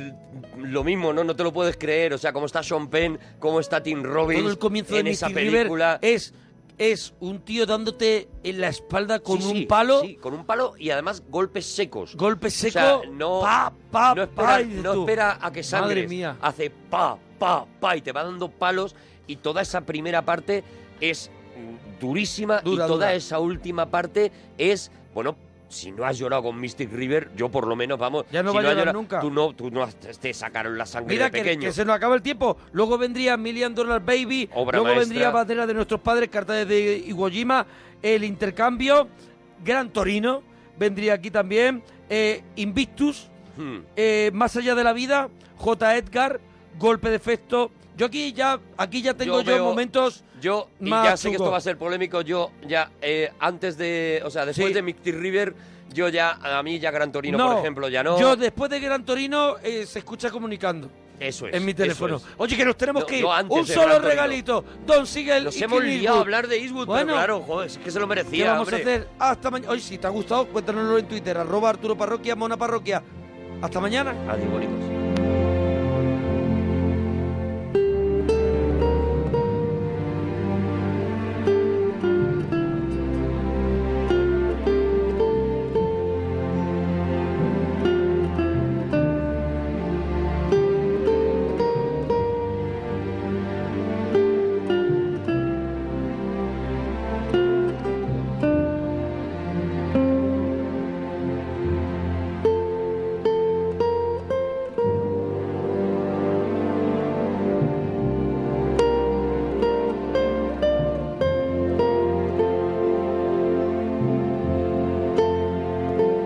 lo mismo, ¿no? No te lo puedes creer. O sea, cómo está Sean Penn, cómo está Tim Robbins todo el comienzo en de esa película. River es, es un tío dándote en la espalda con Sí, un sí, palo. Sí, con un palo y además golpes secos. Golpe O seco, sea, no, pa, pa, no espera, pa, no espera a que sangres. Madre mía. Hace pa, pa, pa y te va dando palos y toda esa primera parte es mm, durísima Dura, y toda dura. esa última parte es, bueno, si no has llorado con Mystic River, yo por lo menos, vamos, Ya no si va a llorar llorado- nunca. Tú no, tú no has- te sacaron la sangre Mira de que, pequeño. que se nos acaba el tiempo. Luego vendría Million Dollar Baby. Obra luego maestra. vendría Bandera de nuestros padres, Cartas de Iwo Jima, El Intercambio, Gran Torino. Vendría aquí también eh, Invictus, Hmm. eh, Más allá de la vida, J. Edgar, Golpe de efecto. Yo aquí ya, aquí ya tengo yo, veo- momentos. Yo, y más ya sé que esto va a ser polémico, yo ya, eh, antes de, o sea, después Sí. de Mystic River, yo ya, a mí ya Gran Torino, No, por ejemplo, ya no. Yo después de Gran Torino eh, se escucha comunicando. Eso es. en mi teléfono. es. Oye, que nos tenemos No, que ir. no, Un solo regalito. Don Sigel Nos y hemos Clint liado a hablar de Eastwood, Bueno, pero claro, joder, es que se lo merecía, ¿Qué vamos hombre. a hacer? Hasta mañana. Oye, si te ha gustado, cuéntanoslo en Twitter. Arroba Arturo Parroquia, Mona Parroquia. Hasta mañana. Adiós, bonitos.